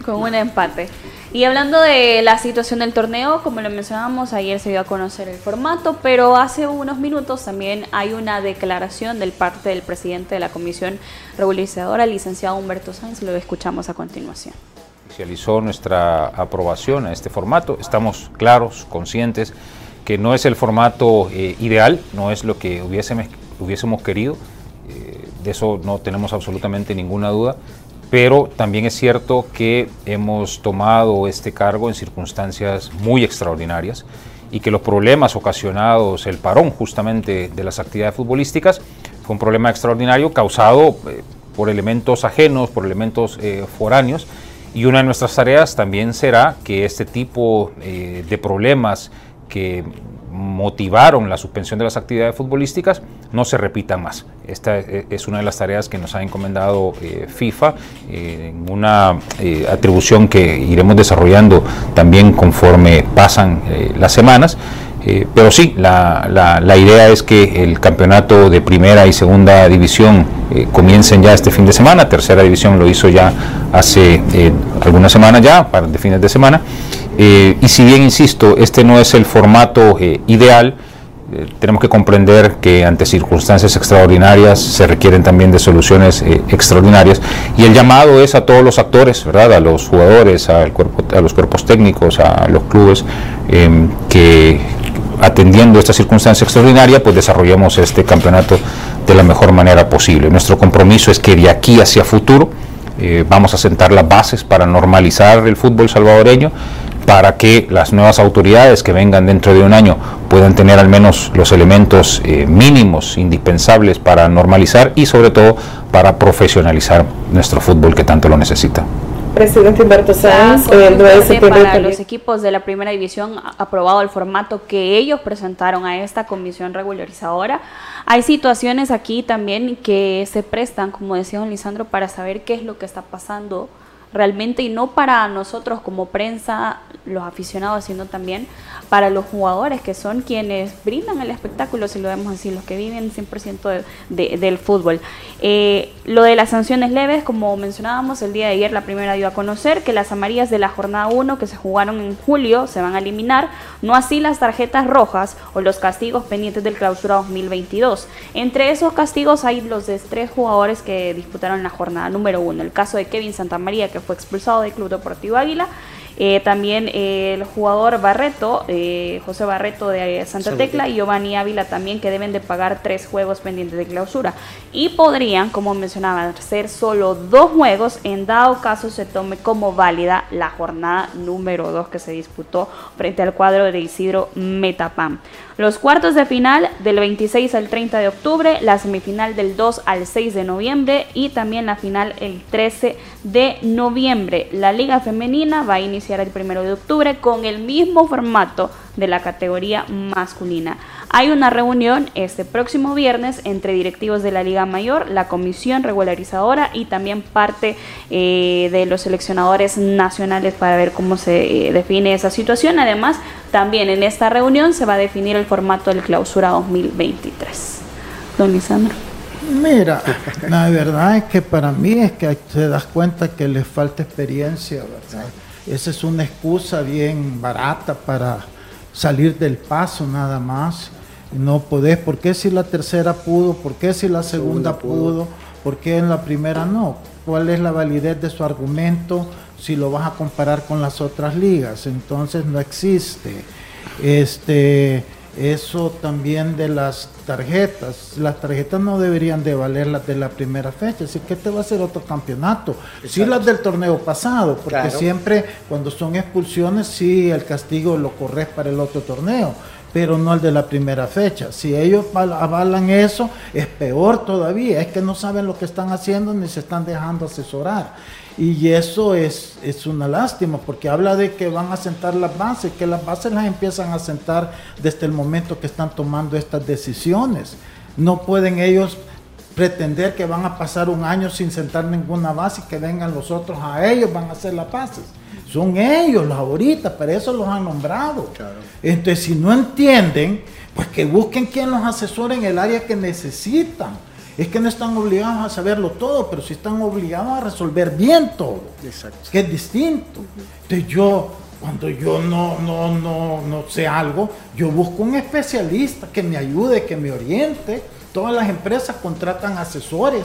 Con un empate. Y hablando de la situación del torneo, como lo mencionábamos, ayer se dio a conocer el formato, pero hace unos minutos también hay una declaración del parte del presidente de la Comisión Regularizadora, el licenciado Humberto Sáenz, lo escuchamos a continuación. Oficializó nuestra aprobación a este formato, estamos claros, conscientes que no es el formato eh, ideal, no es lo que hubiésemos, hubiésemos querido, eh, de eso no tenemos absolutamente ninguna duda, pero también es cierto que hemos tomado este cargo en circunstancias muy extraordinarias y que los problemas ocasionados, el parón justamente de las actividades futbolísticas, fue un problema extraordinario causado eh, por elementos ajenos, por elementos eh, foráneos, y una de nuestras tareas también será que este tipo eh, de problemas que motivaron la suspensión de las actividades futbolísticas no se repitan más. Esta e, es una de las tareas que nos ha encomendado eh, FIFA una atribución que iremos desarrollando también conforme pasan las semanas. pero sí, la, la, idea es que el campeonato de primera y segunda división comiencen ya este fin de semana. Tercera división lo hizo ya hace algunas semanas ya, para de fines de semana. Eh, y si bien, insisto, este no es el formato eh, ideal, eh, tenemos que comprender que ante circunstancias extraordinarias se requieren también de soluciones extraordinarias y el llamado es a todos los actores, ¿verdad? a los jugadores, al cuerpo, a los cuerpos técnicos, a los clubes, em, que atendiendo esta circunstancia extraordinaria, pues desarrollemos este campeonato de la mejor manera posible. Nuestro compromiso es que de aquí hacia futuro vamos a sentar las bases para normalizar el fútbol salvadoreño para que las nuevas autoridades que vengan dentro de un año puedan tener al menos los elementos eh, mínimos indispensables para normalizar y sobre todo para profesionalizar nuestro fútbol que tanto lo necesita. Presidente Humberto Sanz, el 9 de septiembre. Para los equipos de la primera división aprobado el formato que ellos presentaron a esta comisión regularizadora. Hay situaciones aquí también que se prestan, como decía don Lisandro, para saber qué es lo que está pasando realmente y no para nosotros como prensa, los aficionados, sino también para los jugadores que son quienes brindan el espectáculo, si lo vemos así, los que viven 100% del fútbol. Eh, lo de las sanciones leves, como mencionábamos, el día de ayer la primera dio a conocer que las amarillas de la jornada 1 que se jugaron en julio se van a eliminar, no así las tarjetas rojas o los castigos pendientes del clausura 2022. Entre esos castigos hay los de tres jugadores que disputaron la jornada número 1, el caso de Kevin Santamaría que fue expulsado del Club Deportivo Águila eh, también eh, el jugador Barreto, eh, José Barreto de Santa Tecla y Giovanni Ávila también que deben de pagar tres juegos pendientes de clausura. Y podrían, como mencionaba, ser solo dos juegos en dado caso se tome como válida la jornada número 2 que se disputó frente al cuadro de Isidro Metapam. Los cuartos de final del 26 al 30 de octubre, la semifinal del 2 al 6 de noviembre y también la final el 13 de noviembre. La liga femenina va a iniciar el 1 de octubre con el mismo formato de la categoría masculina. Hay una reunión este próximo viernes entre directivos de la Liga Mayor, la comisión regularizadora y también parte eh, de los seleccionadores nacionales para ver cómo se eh, define esa situación. Además, también en esta reunión se va a definir el formato del clausura 2023. Don Lisandro. Mira, la verdad es que para mí es que te das cuenta que les falta experiencia, ¿verdad? Esa es una excusa bien barata para salir del paso nada más. No podés, ¿por qué si la tercera pudo? ¿Por qué si la segunda, pudo? ¿Por qué en la primera no? ¿Cuál es la validez de su argumento si lo vas a comparar con las otras ligas? Entonces no existe. Este, eso también de las tarjetas. Las tarjetas no deberían de valer las de la primera fecha, así que este va a ser otro campeonato. Sí las del torneo pasado, porque siempre cuando son expulsiones, sí el castigo lo corres para el otro torneo, pero no el de la primera fecha. Si ellos avalan eso, es peor todavía, es que no saben lo que están haciendo ni se están dejando asesorar. Y eso es, es una lástima, porque habla de que van a sentar las bases, que las bases las empiezan a sentar desde el momento que están tomando estas decisiones. No pueden ellos pretender que van a pasar un año sin sentar ninguna base y que vengan los otros a ellos, van a hacer las bases. Son ellos los ahorita, para eso los han nombrado. Entonces, si no entienden, pues que busquen quien los asesore en el área que necesitan es que no están obligados a saberlo todo, pero sí están obligados a resolver bien todo. Exacto. Que es distinto. Entonces yo, cuando yo no, no, no, no sé algo, yo busco un especialista que me ayude, que me oriente. Todas las empresas contratan asesores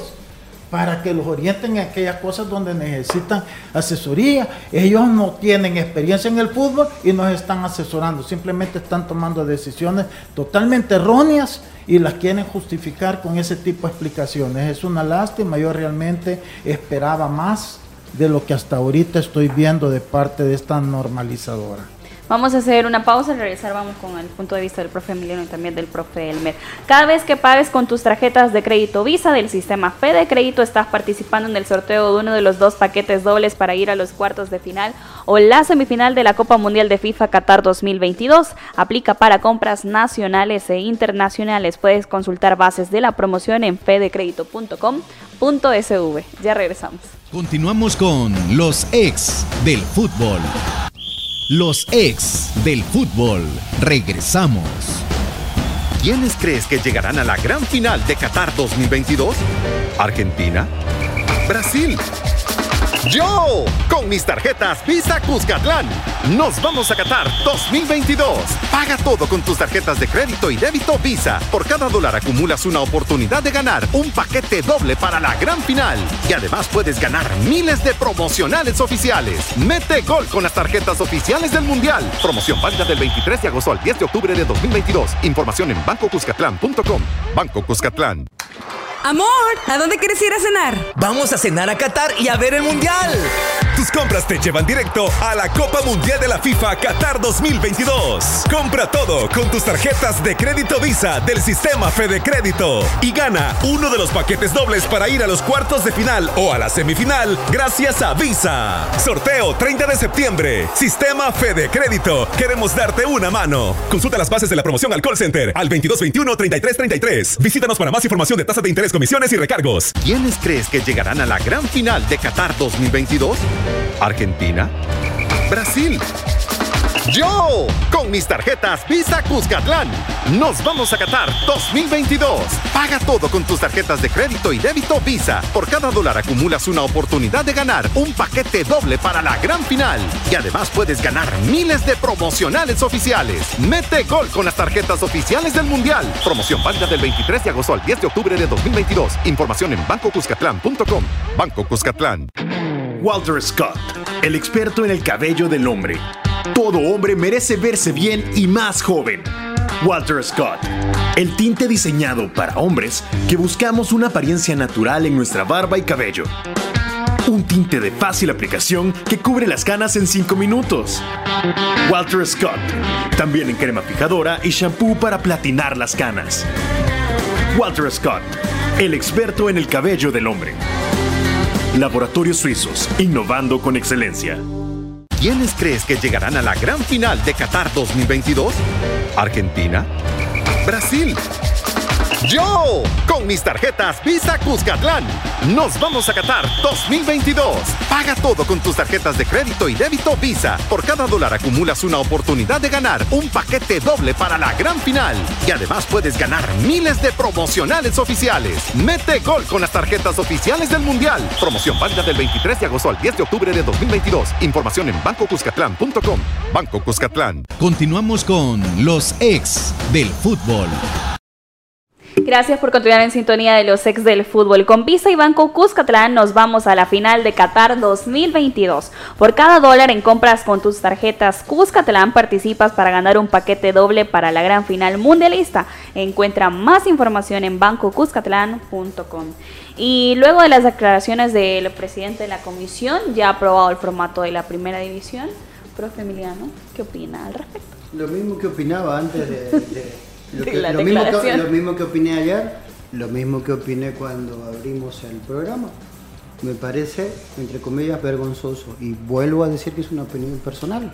para que los orienten en aquellas cosas donde necesitan asesoría. Ellos no tienen experiencia en el fútbol y nos están asesorando, simplemente están tomando decisiones totalmente erróneas y las quieren justificar con ese tipo de explicaciones. Es una lástima, yo realmente esperaba más de lo que hasta ahorita estoy viendo de parte de esta normalizadora. Vamos a hacer una pausa y regresar vamos con el punto de vista del profe Emiliano y también del profe Elmer. Cada vez que pagues con tus tarjetas de crédito Visa del sistema Fede Crédito estás participando en el sorteo de uno de los dos paquetes dobles para ir a los cuartos de final o la semifinal de la Copa Mundial de FIFA Qatar 2022. Aplica para compras nacionales e internacionales. Puedes consultar bases de la promoción en fedecredito.com.sv. Ya regresamos. Continuamos con los ex del fútbol. Los ex del fútbol. Regresamos. ¿Quiénes crees que llegarán a la gran final de Qatar 2022? ¿Argentina? ¿Brasil? Yo, con mis tarjetas Visa Cuscatlán, nos vamos a Qatar 2022. Paga todo con tus tarjetas de crédito y débito Visa. Por cada dólar acumulas una oportunidad de ganar un paquete doble para la gran final. Y además puedes ganar miles de promocionales oficiales. Mete gol con las tarjetas oficiales del Mundial. Promoción válida del 23 de agosto al 10 de octubre de 2022. Información en bancocuscatlán.com. Banco Cuscatlán. Amor, ¿a dónde quieres ir a cenar? Vamos a cenar a Qatar y a ver el Mundial. Tus compras te llevan directo a la Copa Mundial de la FIFA Qatar 2022. Compra todo con tus tarjetas de crédito Visa del sistema Fede Crédito y gana uno de los paquetes dobles para ir a los cuartos de final o a la semifinal gracias a Visa. Sorteo 30 de septiembre. Sistema Fede Crédito. Queremos darte una mano. Consulta las bases de la promoción al call center al 2221 3333. Visítanos para más información de tasas de interés comisiones y recargos. ¿Quiénes crees que llegarán a la gran final de Qatar 2022? ¿Argentina? ¿Brasil? Yo, con mis tarjetas Visa Cuscatlán, nos vamos a Qatar 2022. Paga todo con tus tarjetas de crédito y débito Visa. Por cada dólar acumulas una oportunidad de ganar un paquete doble para la gran final. Y además puedes ganar miles de promocionales oficiales. Mete gol con las tarjetas oficiales del Mundial. Promoción válida del 23 de agosto al 10 de octubre de 2022. Información en bancocuscatlán.com. Banco Cuscatlán. Walter Scott, el experto en el cabello del hombre. Todo hombre merece verse bien y más joven. Walter Scott, el tinte diseñado para hombres que buscamos una apariencia natural en nuestra barba y cabello. Un tinte de fácil aplicación que cubre las canas en 5 minutos. Walter Scott, también en crema fijadora y shampoo para platinar las canas. Walter Scott, el experto en el cabello del hombre. Laboratorios Suizos, innovando con excelencia. ¿Quiénes crees que llegarán a la gran final de Qatar 2022? ¿Argentina? ¿Brasil? Yo, con mis tarjetas Visa Cuscatlán, nos vamos a Qatar 2022. Paga todo con tus tarjetas de crédito y débito Visa. Por cada dólar acumulas una oportunidad de ganar un paquete doble para la gran final. Y además puedes ganar miles de promocionales oficiales. Mete gol con las tarjetas oficiales del Mundial. Promoción válida del 23 de agosto al 10 de octubre de 2022. Información en bancocuscatlán.com. Banco Cuscatlán. Continuamos con los ex del fútbol. Gracias por continuar en sintonía de los ex del fútbol. Con Visa y Banco Cuscatlán nos vamos a la final de Qatar 2022. Por cada dólar en compras con tus tarjetas Cuscatlán participas para ganar un paquete doble para la gran final mundialista. Encuentra más información en bancocuscatlán.com. Y luego de las declaraciones del presidente de la comisión, ya ha aprobado el formato de la primera división. Profe Emiliano, ¿qué opina al respecto? Lo mismo que opinaba antes de lo, mismo que, lo, mismo que, opiné ayer, lo mismo que opiné cuando abrimos el programa. Me parece, entre comillas, vergonzoso. Y vuelvo a decir que es una opinión personal.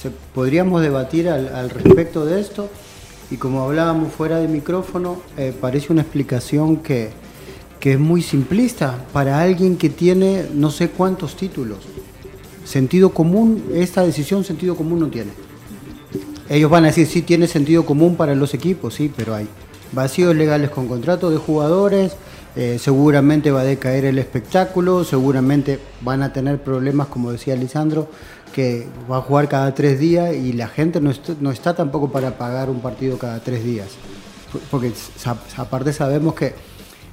Se, podríamos debatir al, respecto de esto. Y como hablábamos fuera de micrófono, eh, parece una explicación que, que es muy simplista para alguien que tiene no sé cuántos títulos. Sentido común, esta decisión sentido común no tiene. Ellos van a decir, sí, tiene sentido común para los equipos, sí, pero hay vacíos legales con contratos de jugadores, eh, seguramente va a decaer el espectáculo, seguramente van a tener problemas, como decía Lisandro, que va a jugar cada tres días y la gente no, no está tampoco para pagar un partido cada tres días. Porque aparte sabemos que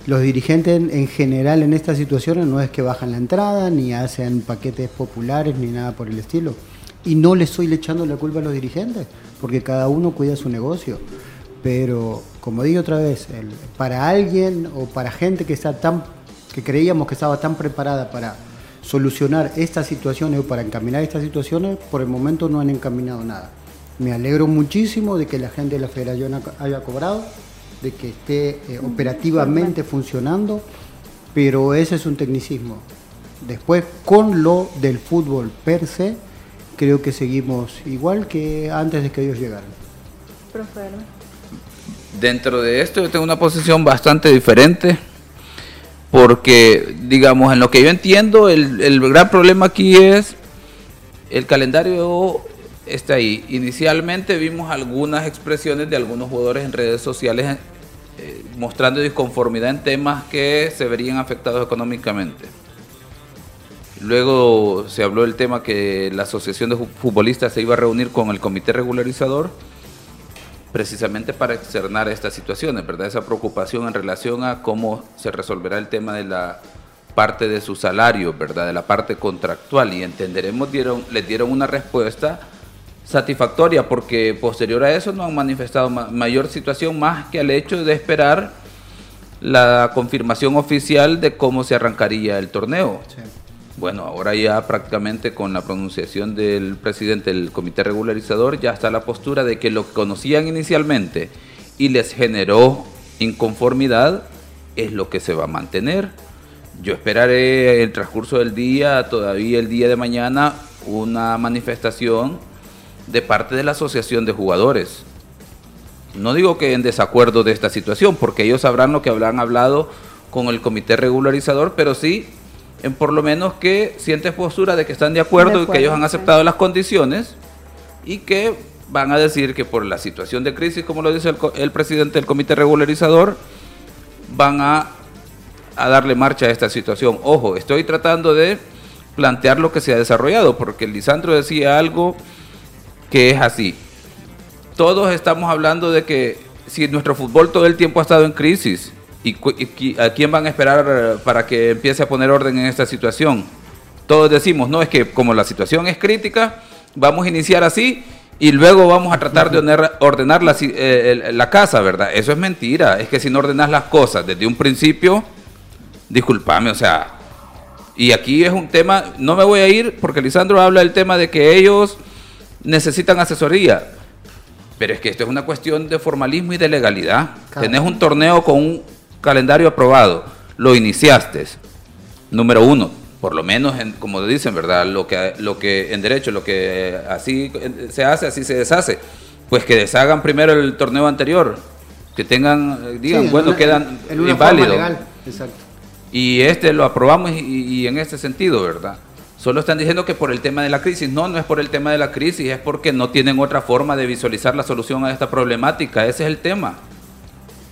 los dirigentes en general en estas situaciones no es que bajan la entrada, ni hacen paquetes populares, ni nada por el estilo y no le estoy echando la culpa a los dirigentes, porque cada uno cuida su negocio. Pero, como digo otra vez, para alguien o para gente que está tan que creíamos que estaba tan preparada para, solucionar estas situaciones o para encaminar estas situaciones, por el momento no han encaminado nada. Me alegro muchísimo de que la gente de la federación haya cobrado, de que esté eh, operativamente funcionando, pero ese es un tecnicismo. Después, con lo del fútbol per se, creo que seguimos igual que antes de que ellos llegaran. Dentro de esto yo tengo una posición bastante diferente porque, digamos, en lo que yo entiendo, el, gran problema aquí es el calendario está ahí. Inicialmente vimos algunas expresiones de algunos jugadores en redes sociales eh, mostrando disconformidad en temas que se verían afectados económicamente. Luego se habló del tema que la Asociación de Futbolistas se iba a reunir con el Comité Regularizador precisamente para externar estas situaciones, ¿verdad? Esa preocupación en relación a cómo se resolverá el tema de la parte de su salario, ¿verdad? De la parte contractual y entenderemos, dieron, les dieron una respuesta satisfactoria porque posterior a eso no han manifestado mayor situación más que al hecho de esperar la confirmación oficial de cómo se arrancaría el torneo. Bueno, ahora ya prácticamente con la pronunciación del presidente del comité regularizador ya está la postura de que lo que conocían inicialmente y les generó inconformidad es lo que se va a mantener. Yo esperaré el transcurso del día, todavía el día de mañana, una manifestación de parte de la Asociación de Jugadores. No digo que en desacuerdo de esta situación, porque ellos sabrán lo que habrán hablado con el comité regularizador, pero sí en por lo menos que sientes postura de que están de acuerdo, y que ellos han aceptado las condiciones y que van a decir que por la situación de crisis, como lo dice el, el presidente del comité regularizador, van a, a, darle marcha a esta situación. Ojo, estoy tratando de plantear lo que se ha desarrollado, porque Lisandro decía algo que es así. Todos estamos hablando de que si nuestro fútbol todo el tiempo ha estado en crisis, ¿Y, a quién van a esperar para que empiece a poner orden en esta situación? Todos decimos, no, es que como la situación es crítica, vamos a iniciar así y luego vamos a tratar de ordenar, la, eh, la, casa, ¿verdad? Eso es mentira. Es que si no ordenas las cosas desde un principio, discúlpame, o sea, y aquí es un tema, no me voy a ir porque Lisandro habla del tema de que ellos necesitan asesoría. Pero es que esto es una cuestión de formalismo y de legalidad. Tenés un torneo con un calendario aprobado, lo iniciaste, número uno, por lo menos, en, como dicen, ¿verdad? Lo que, lo que en derecho, lo que así se hace, así se deshace, pues que deshagan primero el torneo anterior, que tengan, digan, bueno, quedan inválidos. Y este lo aprobamos y, en este sentido, ¿verdad? Solo están diciendo que por el tema de la crisis. No, no es por el tema de la crisis, es porque no tienen otra forma de visualizar la solución a esta problemática. Ese es el tema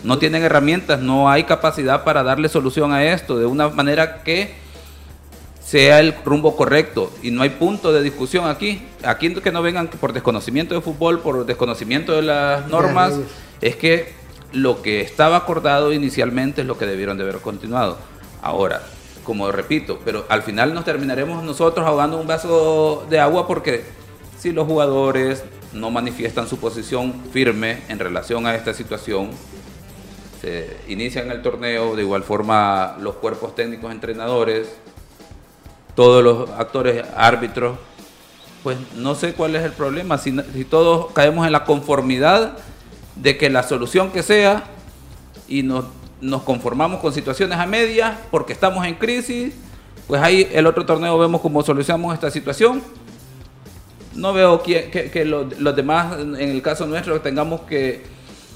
no tienen herramientas, no hay capacidad para darle solución a esto de una manera que sea el rumbo correcto y no hay punto de discusión aquí. Aquí que no vengan por desconocimiento de fútbol, por desconocimiento de las normas, es que lo que estaba acordado inicialmente es lo que debieron de haber continuado. Ahora, como repito, pero al final nos terminaremos nosotros ahogando un vaso de agua porque si los jugadores no manifiestan su posición firme en relación a esta situación, se inician el torneo, de igual forma los cuerpos técnicos, entrenadores, todos los actores, árbitros, pues no sé cuál es el problema, si, todos caemos en la conformidad de que la solución que sea y nos, nos conformamos con situaciones a medias porque estamos en crisis, pues ahí el otro torneo vemos cómo solucionamos esta situación. No veo que, que, los demás, en el caso nuestro, tengamos que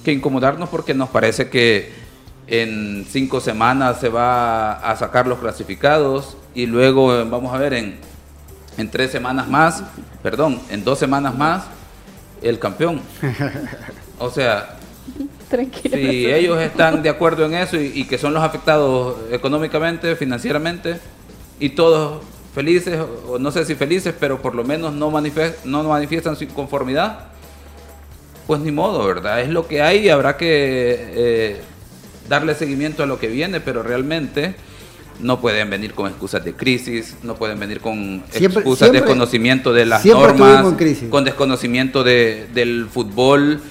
que incomodarnos porque nos parece que en cinco semanas se va a sacar los clasificados y luego eh, vamos a ver en, en tres semanas más, perdón, en dos semanas más el campeón. O sea, si ellos están de acuerdo en eso y, que son los afectados económicamente, financieramente, y todos felices, o no sé si felices, pero por lo menos no, no manifiestan su conformidad, pues ni modo, ¿verdad? Es lo que hay y habrá que eh, darle seguimiento a lo que viene, pero realmente no pueden venir con excusas de crisis, no pueden venir con excusas de desconocimiento de las normas, con desconocimiento de, del fútbol.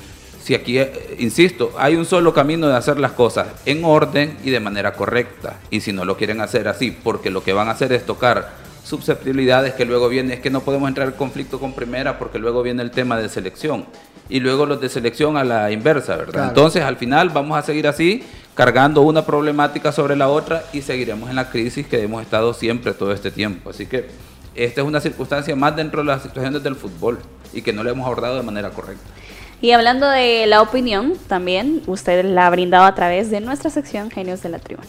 Si aquí, eh, insisto, hay un solo camino de hacer las cosas en orden y de manera correcta. Y si no lo quieren hacer así, porque lo que van a hacer es tocar susceptibilidades que luego viene, es que no podemos entrar en conflicto con primera porque luego viene el tema de selección y luego los de selección a la inversa, ¿verdad? Entonces al final vamos a seguir así, cargando una problemática sobre la otra y seguiremos en la crisis que hemos estado siempre todo este tiempo. Así que esta es una circunstancia más dentro de las situaciones del fútbol y que no le hemos abordado de manera correcta. Y hablando de la opinión, también usted la ha brindado a través de nuestra sección Genios de la Tribuna.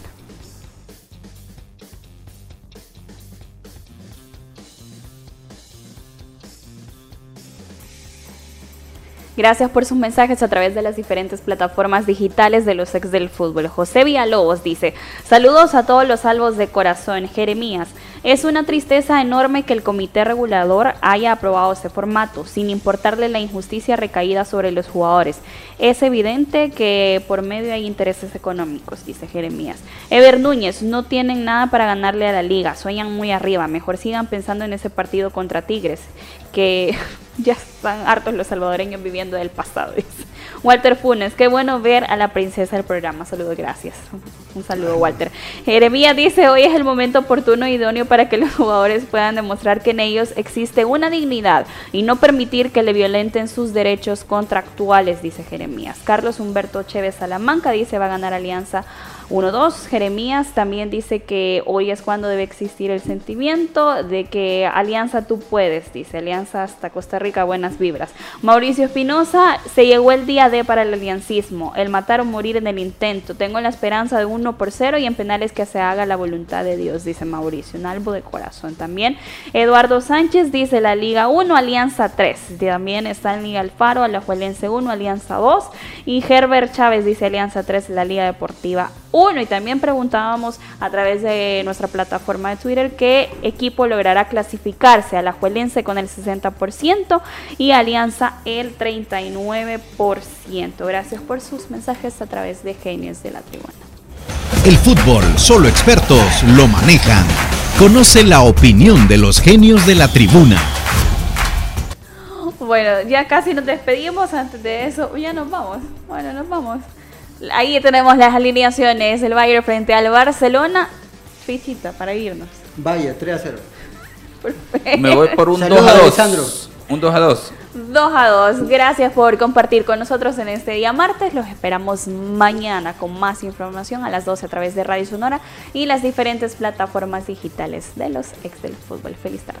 Gracias por sus mensajes a través de las diferentes plataformas digitales de los ex del fútbol. José Villalobos dice, saludos a todos los salvos de corazón. Jeremías, es una tristeza enorme que el comité regulador haya aprobado ese formato, sin importarle la injusticia recaída sobre los jugadores. Es evidente que por medio hay intereses económicos, dice Jeremías. Ever Núñez, no tienen nada para ganarle a la liga, sueñan muy arriba, mejor sigan pensando en ese partido contra Tigres, que ya están hartos los salvadoreños viviendo del pasado. Walter Funes, qué bueno ver a la princesa del programa. Saludos, gracias. Un saludo, Walter. Jeremías dice, hoy es el momento oportuno e idóneo para que los jugadores puedan demostrar que en ellos existe una dignidad y no permitir que le violenten sus derechos contractuales, dice Jeremías. Carlos Humberto Chévez Salamanca dice, va a ganar Alianza 1-2. Jeremías también dice que hoy es cuando debe existir el sentimiento de que Alianza tú puedes, dice Alianza hasta Costa Rica, buenas vibras. Mauricio Espinosa, se llegó el día de para el aliancismo, el matar o morir en el intento. Tengo la esperanza de 1 por 0 y en penales que se haga la voluntad de Dios, dice Mauricio, un albo de corazón también. Eduardo Sánchez dice la Liga 1, Alianza 3. También está en Liga Alfaro, Alajuelense 1, Alianza 2. Y Herbert Chávez dice Alianza 3, la Liga Deportiva uno. Y también preguntábamos a través de nuestra plataforma de Twitter qué equipo logrará clasificarse a la Juelense con el 60% y Alianza el 39%. Gracias por sus mensajes a través de Genios de la Tribuna. El fútbol, solo expertos lo manejan. Conoce la opinión de los genios de la tribuna. Bueno, ya casi nos despedimos. Antes de eso, ya nos vamos. Bueno, nos vamos. Ahí tenemos las alineaciones. El Bayern frente al Barcelona. Fichita para irnos. Vaya, 3 a 0. Me voy por un 2 a 2. Un 2 a 2. 2 a 2. Gracias por compartir con nosotros en este día martes. Los esperamos mañana con más información a las 12 a través de Radio Sonora y las diferentes plataformas digitales de los ex del fútbol. Feliz tarde.